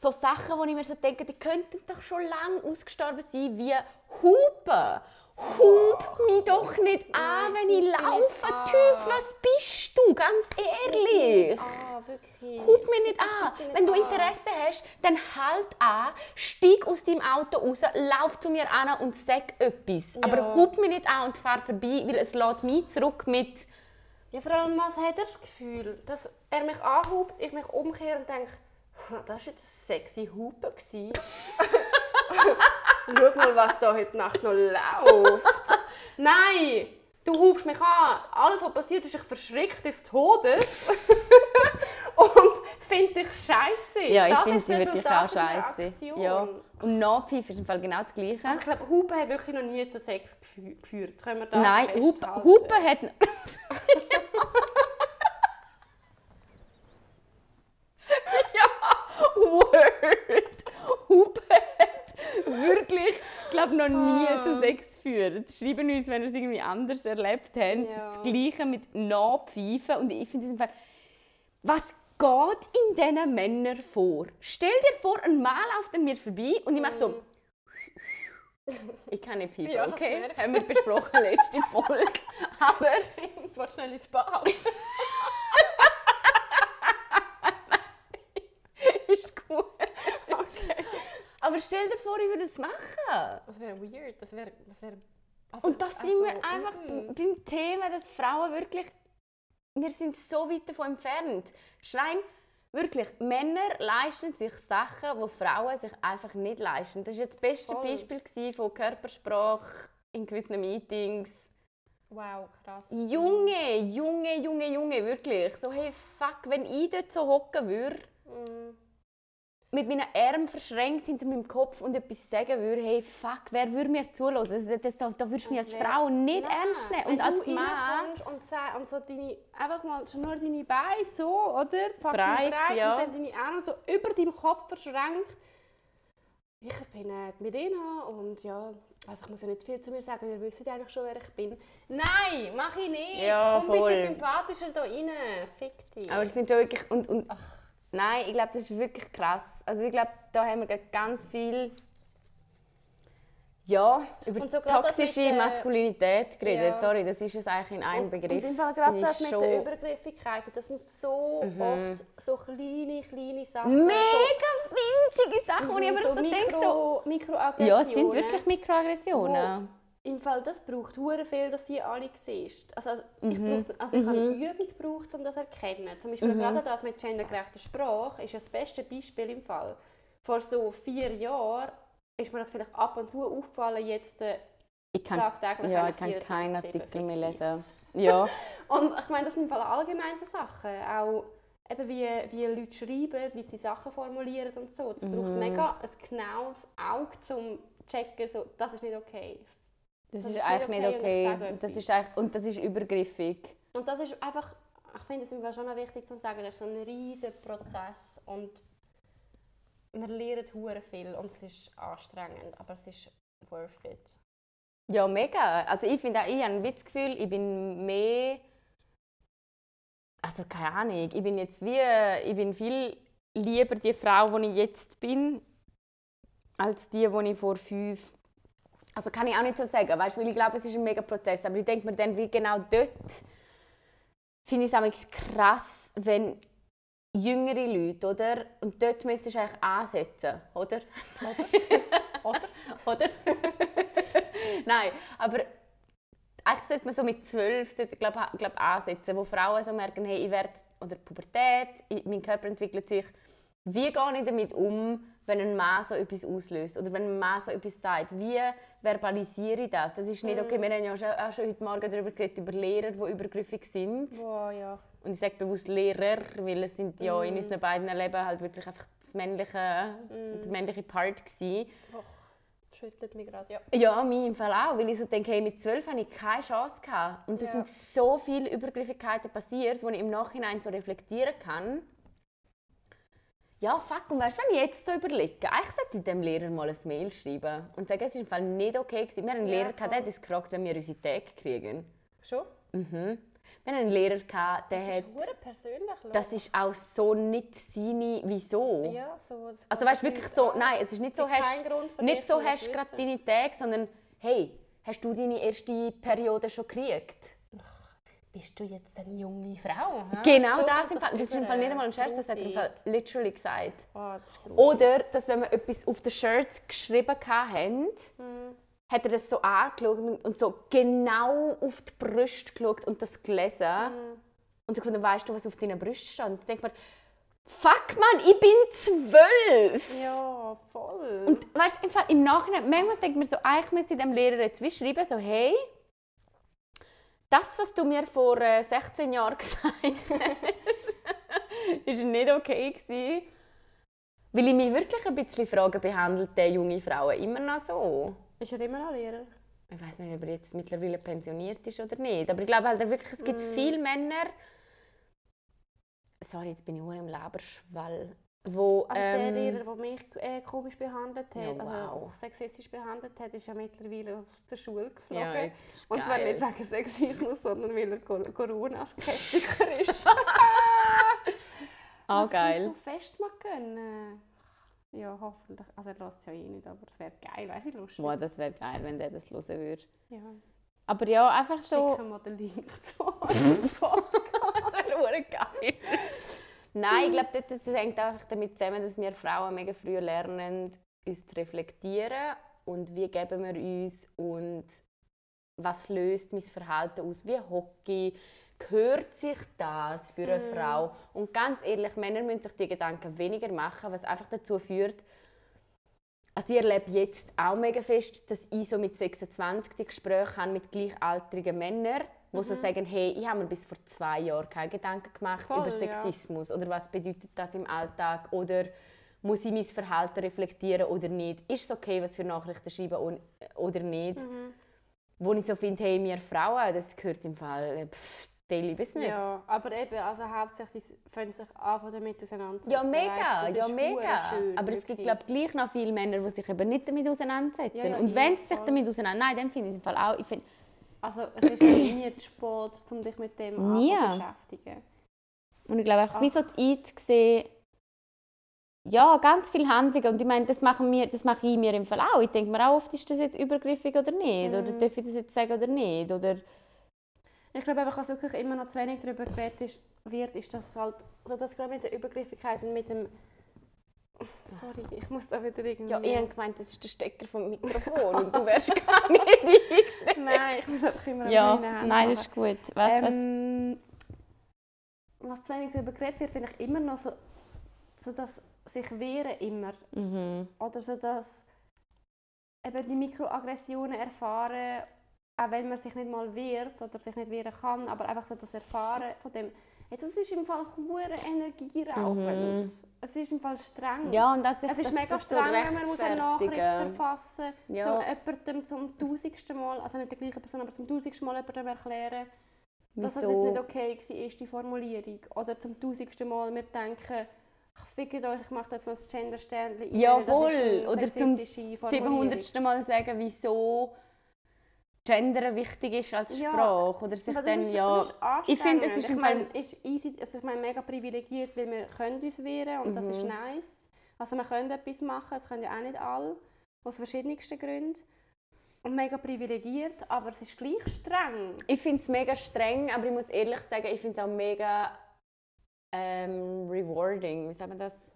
so Sachen, wo ich mir so denke, die könnten doch schon lange ausgestorben sein, wie Hupen. Hub mich doch nicht an, wenn ich laufe. Typ, was bist du, ganz ehrlich? Ah, wirklich. Hut mich nicht an. Wenn du. Interesse hast, dann halt an, steig aus deinem Auto raus, lauf zu mir an und sag etwas. Aber hut mich nicht an und fahr vorbei, weil es lässt mich zurück mit Ja, vor allem, was hat er das Gefühl? Dass er mich anhubt, ich mich umkehre und denke, «Ha, das war jetzt eine sexy Hupe. gewesen.» Schau mal, was da heute Nacht noch läuft. Nein! Du hubst mich an. Alles, was passiert ist, ich verschrecke des Todes. und finde dich scheiße. Ja, ich finde sie das wirklich auch scheiße. Ja. Und Nachpfeife ist im Fall genau das Gleiche. Also ich glaube, Hupe hat wirklich noch nie zu Sex gefü- geführt. Können wir das Nein, Hupe, festhalten? Hupe hat. ja, Word! Hupe wirklich, ich glaube, noch nie Ah. zu Sex führt, schreiben uns, wenn ihr es irgendwie anders erlebt habt. Ja. Das Gleiche mit Nachpfeifen. Und ich finde in diesem Fall, was geht in diesen Männern vor? Stell dir vor, ein Mann läuft an mir vorbei und ich mache so... Ich kann nicht pfeifen. Ja, okay? ich. Haben wir besprochen letzte Folge. Aber Du willst schnell ins Bad. ist gut. Okay. Aber stell dir vor, ich würde es machen. Das wäre weird. Das wäre... Das wäre also, Und da sind wir einfach mm. beim Thema, dass Frauen wirklich, wir sind so weit davon entfernt. Schrein, wirklich, Männer leisten sich Sachen, die Frauen sich einfach nicht leisten. Das war jetzt das beste Voll. Beispiel von Körpersprache in gewissen Meetings. Wow, krass. Junge, Junge, Junge, Junge, wirklich. So, hey, fuck, wenn ich dort so hocken würde, Mm. Mit meinen Armen verschränkt hinter meinem Kopf und etwas sagen würde, hey, fuck, wer würde mir zuhören? Das, das, da, da würdest du mich als Frau nicht Nein, ernst nehmen. wenn Und als Mann... Und, sag- und so deine, einfach mal schon nur deine Beine so, oder? Fucking Breit, ja. Und dann deine Arme so über deinem Kopf verschränkt. Ich bin äh, mit ihnen und ja, also ich muss ja nicht viel zu mir sagen, ihr wisst eigentlich schon, wer ich bin. Nein, mach ich nicht. Ja, Komm voll. bitte sympathischer da rein. Fick dich. Aber es sind schon wirklich. Und, und, nein, ich glaube, das ist wirklich krass. Also ich glaube, da haben wir ganz viel. Ja, über so toxische mit der- Maskulinität geredet. Ja. Sorry, das ist es eigentlich in einem Und- Begriff. Und im Fall gerade das mit den Übergriffigkeiten, das sind so oft so kleine, kleine Sachen. Mega winzige Sachen, wo ich aber so, so denke, so... Mikro, Mikroaggressionen. Ja, es sind wirklich Mikroaggressionen. Im Fall, das braucht hure viel, dass sie alle siehst. Also, ich, Mhm. brauch, also ich habe eine Übung gebraucht, um das zu erkennen. Zum Beispiel gerade das mit gendergerechter Sprache ist das beste Beispiel im Fall. Vor so vier Jahren ist mir das vielleicht ab und zu aufgefallen, jetzt äh, Ich kann, tagtäglich ja, ich kann 24/7 keinen Artikel mehr lesen. Ja, Und ich meine, das sind im Fall allgemein so Sachen. Auch eben wie, wie Leute schreiben, wie sie Sachen formulieren und so. Das braucht Mhm. mega ein genaues Auge, um zu checken, so, das ist nicht okay. Das, Das ist, ist eigentlich nicht okay und okay. das ist eigentlich, und das ist übergriffig. Und das ist einfach, ich finde es Fall schon noch wichtig zu sagen, das ist so ein riesiger Prozess und wir lernen hure viel und es ist anstrengend, aber es ist worth it. Ja, mega. Also ich finde auch, ich habe das Gefühl, ich bin mehr... Also keine Ahnung, ich bin jetzt wie... Ich bin viel lieber die Frau, die ich jetzt bin, als die, die ich vor fünf... Also kann ich auch nicht so sagen, weißt, weil ich glaube, es ist ein mega Prozess. Aber ich denke mir dann, wie genau dort finde ich es krass, wenn jüngere Leute, oder? Und dort müsstest du eigentlich ansetzen, oder? Oder? oder? Nein, aber eigentlich sollte man so mit zwölf glaub, glaub, ansetzen, wo Frauen so merken, hey, ich werde, oder Pubertät, ich, mein Körper entwickelt sich. Wie gehe ich damit um, wenn ein Mann so etwas auslöst? Oder wenn ein Mann so etwas sagt? Wie verbalisiere ich das? Das ist nicht okay. Wir haben ja schon, auch schon heute Morgen darüber geredet, über Lehrer, die übergriffig sind. Wow, ja. Und ich sage bewusst Lehrer, weil es sind ja in unseren beiden Leben halt wirklich einfach das männliche, der männliche Part gewesen. Och, das schüttelt mich gerade, ja. Ja, mir im Fall auch, weil ich so denke, hey, mit zwölf hatte ich keine Chance. Gehabt. Und es Ja. sind so viele Übergriffigkeiten passiert, die ich im Nachhinein so reflektieren kann. Ja, fuck, und weißt du, wenn ich jetzt so überlege, eigentlich sollte ich dem Lehrer mal ein Mail schreiben und sagen, es ist im Fall nicht okay gewesen. Wir haben einen Ja, Lehrer, gehabt, der voll. hat uns gefragt, wenn wir unsere Tage kriegen. Schon? Mhm. Wir haben einen Lehrer, der Das hat... ist persönlich, Das ist auch so nicht seine Wieso. Ja, so. Also weißt du, wirklich so, nein, es ist nicht so, hast, nicht so hast gerade deine Tage, sondern hey, hast du deine erste Periode schon gekriegt? Bist du jetzt eine junge Frau? hä? Genau So das, im Fall, das ist im Fall nicht einmal ein Scherz, das hat er im Fall literally gesagt. Oh, das. Oder, dass wenn wir etwas auf den Shirts geschrieben haben, Mhm. hat er das so angeschaut und- so genau auf die Brüste geschaut und das gelesen. Mhm. Und so gefunden, weißt du, was auf deinen Brüsten steht? Und ich denke mir, fuck man, ich bin zwölf! Ja, voll. Und weißt, im, Fall, im Nachhinein, manchmal denkt man so, eigentlich müsste ich dem Lehrer jetzt wie schreiben, so hey, das, was du mir vor äh, 16 Jahren gesagt hast, ist nicht okay gewesen. Weil ich mich wirklich ein bisschen frage, behandelt der junge Frauen immer noch so? ist er immer noch Lehrer? Ich weiß nicht, ob er jetzt mittlerweile pensioniert ist oder nicht. Aber ich glaube halt wirklich, es gibt viele Männer. Sorry, jetzt bin ich nur im Laberschwall. Wo... Also der ähm, Lehrer, der mich äh, komisch behandelt hat, Ja, also wow. sexistisch behandelt hat, ist ja mittlerweile aus der Schule geflogen. ja, Und zwar nicht wegen Sexismus, sondern weil er Cor- Corona-Skeptiker ist. Ah, Was geil. ich so fest mag gönnen. Ja, hoffentlich. Also er lässt es ja eh nicht, aber es wäre geil, wie lustig. Boah, das wäre geil, wenn der das hören würde. Ja. Aber ja, einfach so... Schicken wir den Link zu unserem Podcast. das wäre geil. Nein, ich glaube, das, hängt einfach damit zusammen, dass wir Frauen mega früh lernen, uns zu reflektieren und wie geben wir uns und was löst mein Verhalten aus, wie hocke ich, gehört sich das für eine Mm. Frau? Und ganz ehrlich, Männer müssen sich die Gedanken weniger machen, was einfach dazu führt, also ich erlebe jetzt auch mega fest, dass ich so mit 26 die Gespräche habe mit gleichaltrigen Männern, die so sagen, hey, ich habe mir bis vor zwei Jahren keine Gedanken gemacht Voll, über ja. Sexismus oder was bedeutet das im Alltag oder muss ich mein Verhalten reflektieren oder nicht? Ist es okay, was für Nachrichten schreiben oder nicht? Mhm. Wo ich so finde, hey, wir Frauen, das gehört im Fall äh, pff, Daily Business. Ja, aber eben, also hauptsächlich fangen sich an damit auseinandersetzen. Ja, mega, das ja, mega. schön, Aber es gibt, wirklich. glaube gleich noch viele Männer, die sich eben nicht damit auseinandersetzen. Ja, ja, und wenn sie sich damit auseinandersetzen, nein, dann finde ich es im Fall auch, ich finde, Also es ist ja nie zu spät, um dich mit dem Nie. zu beschäftigen. Und ich glaube einfach, wie so die einzusehen, ja, ganz viele Handlungen. Und ich meine, das, machen wir, das mache ich mir im Fall auch. Ich denke mir auch oft, ist das jetzt übergriffig oder nicht? Oder Mhm. darf ich das jetzt sagen oder nicht? Oder, Ich glaube einfach, was wirklich immer noch zu wenig darüber geredet wird, ist, dass halt, so das gerade mit der Übergriffigkeit und mit dem... Sorry, ich muss da wieder irgendwie... ja, ich habe gemeint, das ist der Stecker vom Mikrofon und du wärst gar nicht eingestellt. Nein, ich muss einfach immer Ja, an meine Hände nein, das ist gut. Was, was? Ähm, was zu wenig darüber geredet wird, finde ich immer noch so, so das sich wehren immer. Mhm. Oder so das eben die Mikroaggressionen erfahren, auch wenn man sich nicht mal wehrt oder sich nicht wehren kann, aber einfach so das Erfahren von dem, hey, das ist im Fall hure energieraubend. Es ist im Fall streng. Ja, und das, Es ist das, mega das streng, wenn man muss eine Nachricht verfassen Ja. muss, jemandem zum tausendsten Mal, also nicht der gleichen Person, aber zum tausendsten Mal jemandem erklären, dass es jetzt Wieso? nicht okay war, die Formulierung. Oder zum tausendsten Mal wir denken, ich ficke euch, ich mache jetzt noch das Gender-Sternchen Ja, ist voll. Oder zum sexistische Formulierung. 700. Mal sagen, wieso Gender wichtig ist als Ja, Sprache. Oder sich dann, ist, ja... ich finde, es ist ich meine, ist easy, also ich meine, mega privilegiert, weil wir können uns wehren und das ist Mhm. nice. Also wir können etwas machen, das können ja auch nicht alle, aus verschiedensten Gründen. Und mega privilegiert, aber es ist gleich streng. Ich finde es mega streng, aber ich muss ehrlich sagen, ich finde es auch mega ähm, rewarding. Wie sagt man das?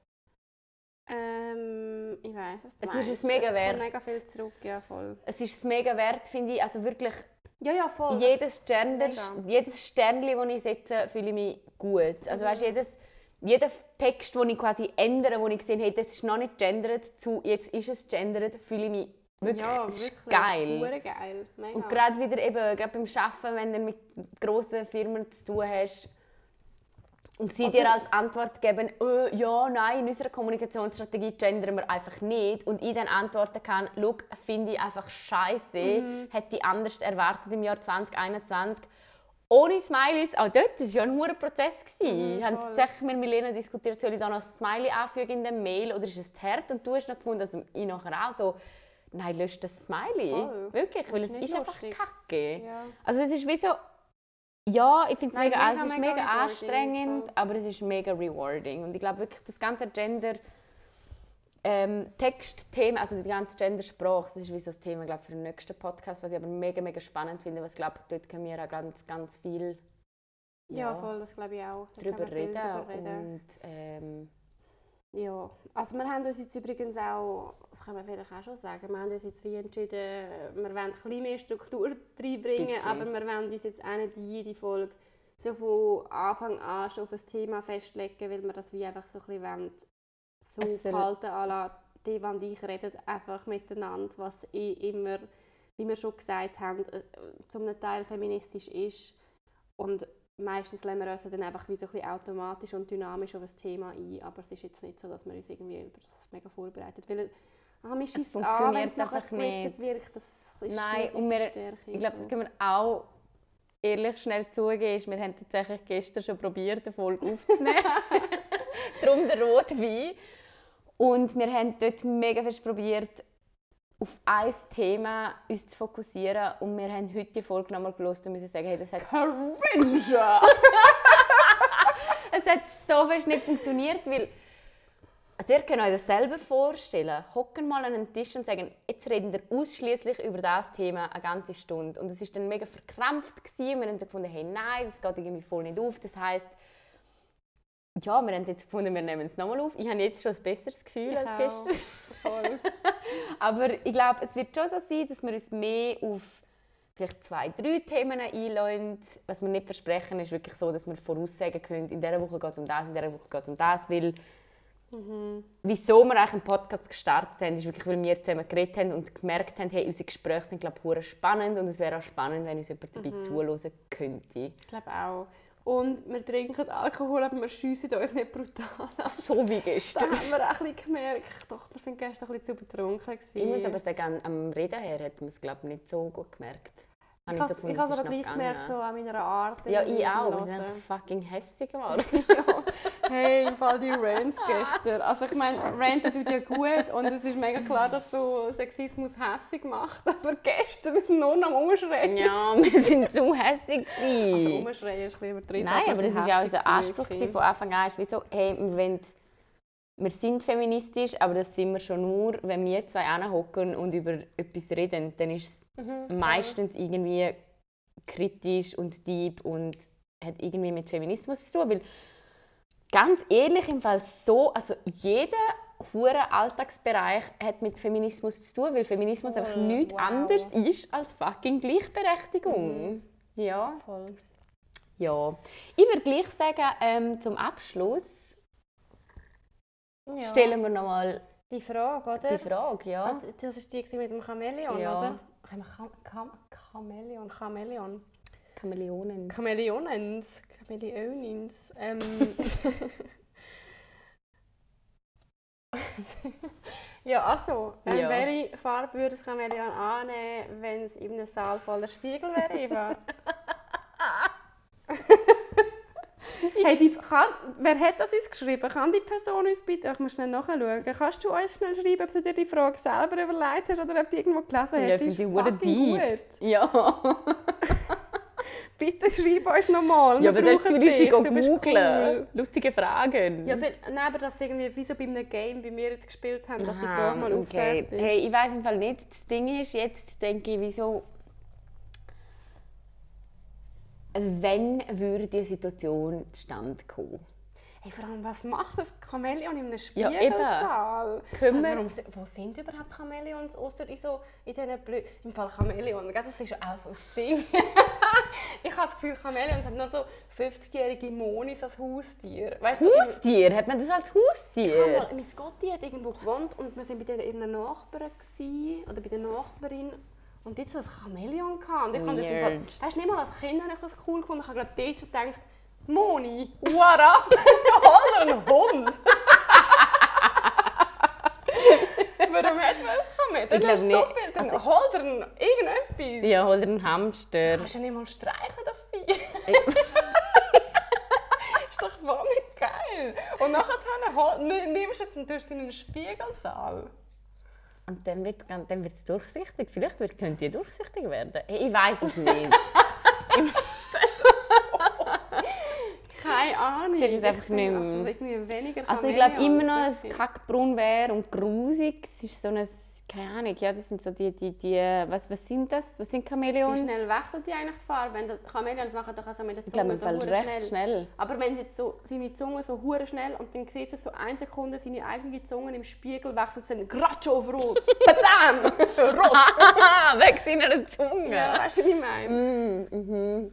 Ähm, ich weiß es. Es ist es mega es wert. mega viel zurück, ja voll. Es ist es mega wert, finde ich. Also wirklich, Ja, ja, voll. jedes Gender, jedes Sternchen, das ich setze, fühle ich mich gut. Also Mhm. weißt, jedes, jeder Text, den ich quasi ändere, wo ich sehe, hey, das ist noch nicht gendert, zu jetzt ist es gendert, fühle ich mich wirklich, ja, es ist wirklich. geil. Geil. Mega. Und gerade wieder eben, gerade beim Arbeiten, wenn du mit grossen Firmen zu tun hast und sie dir als Antwort geben, äh, ja, nein, in unserer Kommunikationsstrategie gendern wir einfach nicht und ich dann antworten kann, schau, finde ich einfach scheiße, Mhm. hätte ich anders erwartet im Jahr 2021. Ohne Smileys, auch dort war ja ein hoher Prozess. Mhm, Ich habe tatsächlich mit Milena diskutiert, soll ich da noch ein Smiley anfügen in der Mail oder ist es zu hart? Und du hast noch gefunden, dass ich nachher auch so, nein, lösch das Smiley. Voll. Wirklich, Das weil es ist einfach lustig. kacke. Ja. Also es ist wie so, ja, ich finde es mega, mega, es ist mega mega, anstrengend, aber es ist mega rewarding. Und ich glaube wirklich, das ganze Gender ähm, Textthema, also die ganze Gendersprache, das ist wie so das Thema glaub, für den nächsten Podcast, was ich aber mega, mega spannend finde, was glaube dort können wir auch ganz, ganz viel Ja, voll, das glaube ich auch. Da drüber reden. drüber reden. Und ähm, Ja, also wir haben uns jetzt übrigens auch, das kann man vielleicht auch schon sagen, wir haben uns jetzt wie entschieden, wir wollen ein bisschen mehr Struktur reinbringen, aber wir wollen uns jetzt auch nicht jede Folge so von Anfang an schon auf ein Thema festlegen, weil wir das wie einfach so ein bisschen wollen, so Es behalten, à die und ich reden einfach miteinander, was eh immer, wie wir schon gesagt haben, äh, zum Teil feministisch ist. Und meistens lassen wir uns dann einfach wie so ein bisschen automatisch und dynamisch auf ein Thema ein, aber es ist jetzt nicht so, dass wir uns irgendwie über das mega vorbereitet, weil ah, mir schießt an, wenn funktioniert es nachher nicht. wirkt, das ist Nein, und wir- Stärke. ich glaube, das können wir auch ehrlich schnell zugeben, ist, wir haben tatsächlich gestern schon probiert, eine Folge aufzunehmen. Darum der Rotwein. Und wir haben dort mega fest probiert, auf ein Thema uns zu fokussieren. Und wir haben heute die Folge nochmal gelesen und müssen sagen, hey, das hat, Carinja! es hat so fest nicht funktioniert, weil also ihr könnt euch das selber vorstellen. Hocken mal an einen Tisch und sagen, jetzt reden wir ausschließlich über das Thema eine ganze Stunde. Und es ist dann mega verkrampft gewesen. Wir haben so gefunden, hey, nein, das geht irgendwie voll nicht auf. Das heißt, ja, wir haben jetzt gefunden, wir nehmen es nochmal auf. Ich habe jetzt schon ein besseres Gefühl Ich als gestern. Aber ich glaube, es wird schon so sein, dass wir uns mehr auf vielleicht zwei, drei Themen einlassen. Was wir nicht versprechen, ist wirklich so, dass wir voraussagen können, in dieser Woche geht es um das, in dieser Woche geht es um das. Weil wieso wir eigentlich einen Podcast gestartet haben, ist wirklich, weil wir zusammen geredet haben und gemerkt haben, hey, unsere Gespräche sind glaube ich, spannend und es wäre auch spannend, wenn uns jemand dabei zuhören könnte. Ich glaube auch. Und wir trinken Alkohol, aber wir schiessen uns nicht brutal an. So wie Da gestern. haben wir auch ein bisschen gemerkt, doch, wir sind gestern ein bisschen zu betrunken. Ich muss gewesen. aber sagen, am Reden her hat man es glaube ich, nicht so gut gemerkt. Habe Ich habe gefunden, es aber es gleich gemerkt, so an meiner Art. Ja, ich auch. Wir sind fucking hässig geworden. Hey, im Fall die Rants gestern. Also ich meine, Ranten tut ja gut und es ist mega klar, dass so Sexismus hässig macht. Aber gestern nur noch am Umschreien. ja, wir sind zu hässig. Also. Umschreien ist ein bisschen übertrieben. Nein, aber das sind ja unser Anspruch gewesen, von Anfang an. Ist wie so, hey, wir, wollen, wir sind feministisch, aber das sind wir schon nur, wenn wir zwei hocken und über etwas reden. Dann ist es Mhm, meistens irgendwie kritisch und deep und hat irgendwie mit Feminismus zu tun. Weil ganz ehrlich, im Fall so, also jeder hure Alltagsbereich hat mit Feminismus zu tun, weil Feminismus Voll, einfach nichts wow. anderes ist als fucking Gleichberechtigung. Ja. Voll. Ja. Ich würde gleich sagen, ähm, zum Abschluss Ja. stellen wir nochmal die Frage, oder? die Frage. Ja. Ah, Das war die mit dem Chamäleon, Ja. oder? Cham Cham Cham Chamäleon, Chamäleon. Chamäleonen. Chamäleonens, Chamäleonins. Ähm. ja, also, ähm, Ja. welche Farbe würde das Chamäleon annehmen, wenn es in einem Saal voller Spiegel wäre, Eva? hey, die, kann, wer hat das uns geschrieben? Kann die Person uns bitte, ich muss schnell nachschauen, kannst du uns schnell schreiben, ob du dir die Frage selber überlegt hast oder ob du irgendwo gelesen hast? Ja, Die ist die fucking deep. gut. Ja. Bitte schreib uns nochmal. ja, was hast du willst sie googeln? cool. Lustige Fragen. Ja, weil, nein, aber das ist irgendwie wie so bei einem Game, wie wir jetzt gespielt haben, dass die Frage mal okay. ist. Hey, ich weiß im Fall nicht. Das Ding ist, jetzt denke ich, wieso. Wenn würde diese Situation zustande kommen? Hey, vor allem, was macht das Chamäleon in einem Ja, Spiegelsaal? Können wir- Warum, wo sind überhaupt Chamäleons, außer in, so, in diesen Blö Im Fall Chamäleon, das ist ja auch so ein Ding. ich habe das Gefühl, Chamäleons haben noch so 50-jährige Monis als Haustier. Weißt du, Haustier? Hat man das als Haustier? mal, meine Gotti hat irgendwo gewohnt und wir waren bei ihren Nachbarn gewesen, oder bei der Nachbarin und jetzt es ein Chamäleon gehabt. Und ich habe das Weird. weißt du, nicht mal als Kind habe ich das cool gefunden. Ich habe gerade dort schon gedacht, Moni, what up? Hol einen Hund. Warum hat man das Chamäleon? Dann glaub hast du so nicht. viel, dann Also- hol dir einen- irgendetwas. Ja, oder ein Hamster. Du kannst ja nicht mal streichen, das Vieh. ist doch wahnsinnig geil. Und nachher hol- nimmst du es und tust es in einen Spiegelsaal. Und dann wird dann wird's durchsichtig. Vielleicht wird, könnte die durchsichtig werden. Hey, ich weiß es nicht. Keine Ahnung. Siehst es einfach Ich nicht mehr? Also weniger Also ich glaube immer noch, wirklich. kackbraun wäre und grusig. Es ist so ein, keine Ahnung, ja, das sind so die, die, die was, was sind das? Was sind Chamäleons? Wie schnell wechselt die eigentlich die Farbe? Wenn die Chamäleons machen doch also mit der Ich Zunge im so Fall hure recht schnell. Aber wenn jetzt so seine Zunge so hure schnell und dann sieht es so eine Sekunde seine eigene Zunge im Spiegel wechselt es dann gerade schon auf rot. Badam! rot! Weg seiner Zunge. Ja, weißt du, wie ich meine? Mm, mhm.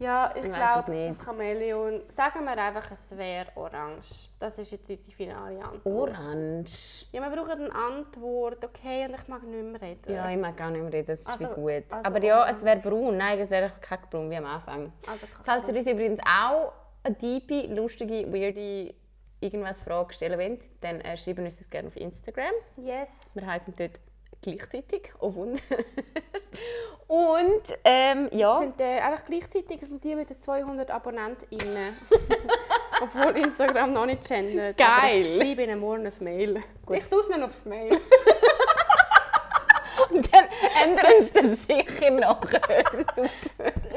Ja, ich Ich glaube, das Chamäleon, sagen wir einfach, es wäre orange. Das ist jetzt unsere finale Antwort. Orange. Ja, wir brauchen eine Antwort, okay, und ich mag nicht mehr reden. Ja, ich mag gar nicht mehr reden, das ist Also- gut. also Aber ja, orange. es wäre braun. Nein, es wäre kackbraun wie am Anfang. Also, Falls ihr uns übrigens auch eine diepe, lustige, weirde irgendwas Frage stellen wollt, dann äh, schreiben uns das gerne auf Instagram. yes. Wir heißen dort gleichzeitig. Oh Wunder. Und ähm, Das ja, sind äh, einfach gleichzeitig das sind die mit den 200 AbonnentInnen. Obwohl Instagram noch nicht gendert. Geil. Ich schreibe ihnen morgen ein Mail. Ich tue es mir aufs Mail. Und dann ändern sie das sicher nachher. Ich,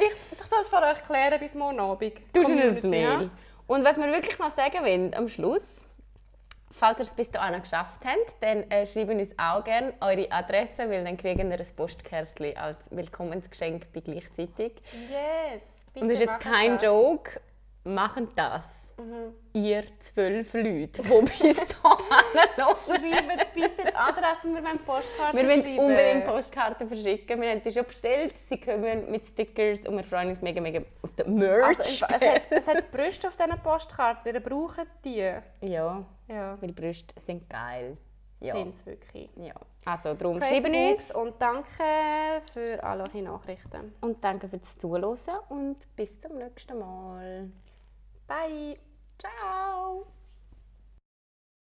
ich das für euch klären bis morgen Abend. Du aufs Community, Mail. ja? Und was wir wirklich noch sagen wollen am Schluss, falls ihr es bis dahin geschafft habt, dann äh, schreiben uns auch gerne eure Adresse, weil dann kriegen wir ein Postkärtchen als Willkommensgeschenk bei gleichzeitig. Yes. Und das ist jetzt kein Joke, machen das. Mhm. Ihr zwölf Leute, die bis dahin. Schreibt bitte die Adresse, wir wollen Postkarten Wir wollen unbedingt Postkarten verschicken. Wir haben die schon bestellt. Sie kommen mit Stickers und wir freuen uns mega, mega auf den Merch. Also, Fall, es, hat, es hat Brüste auf diesen Postkarten, ihr braucht die. ja, Ja, weil Brüste sind geil. Ja. sind es wirklich. ja. Also darum schreiben uns und danke für alle eure Nachrichten. und danke fürs Zuhören und bis zum nächsten Mal. Bye! Ciao!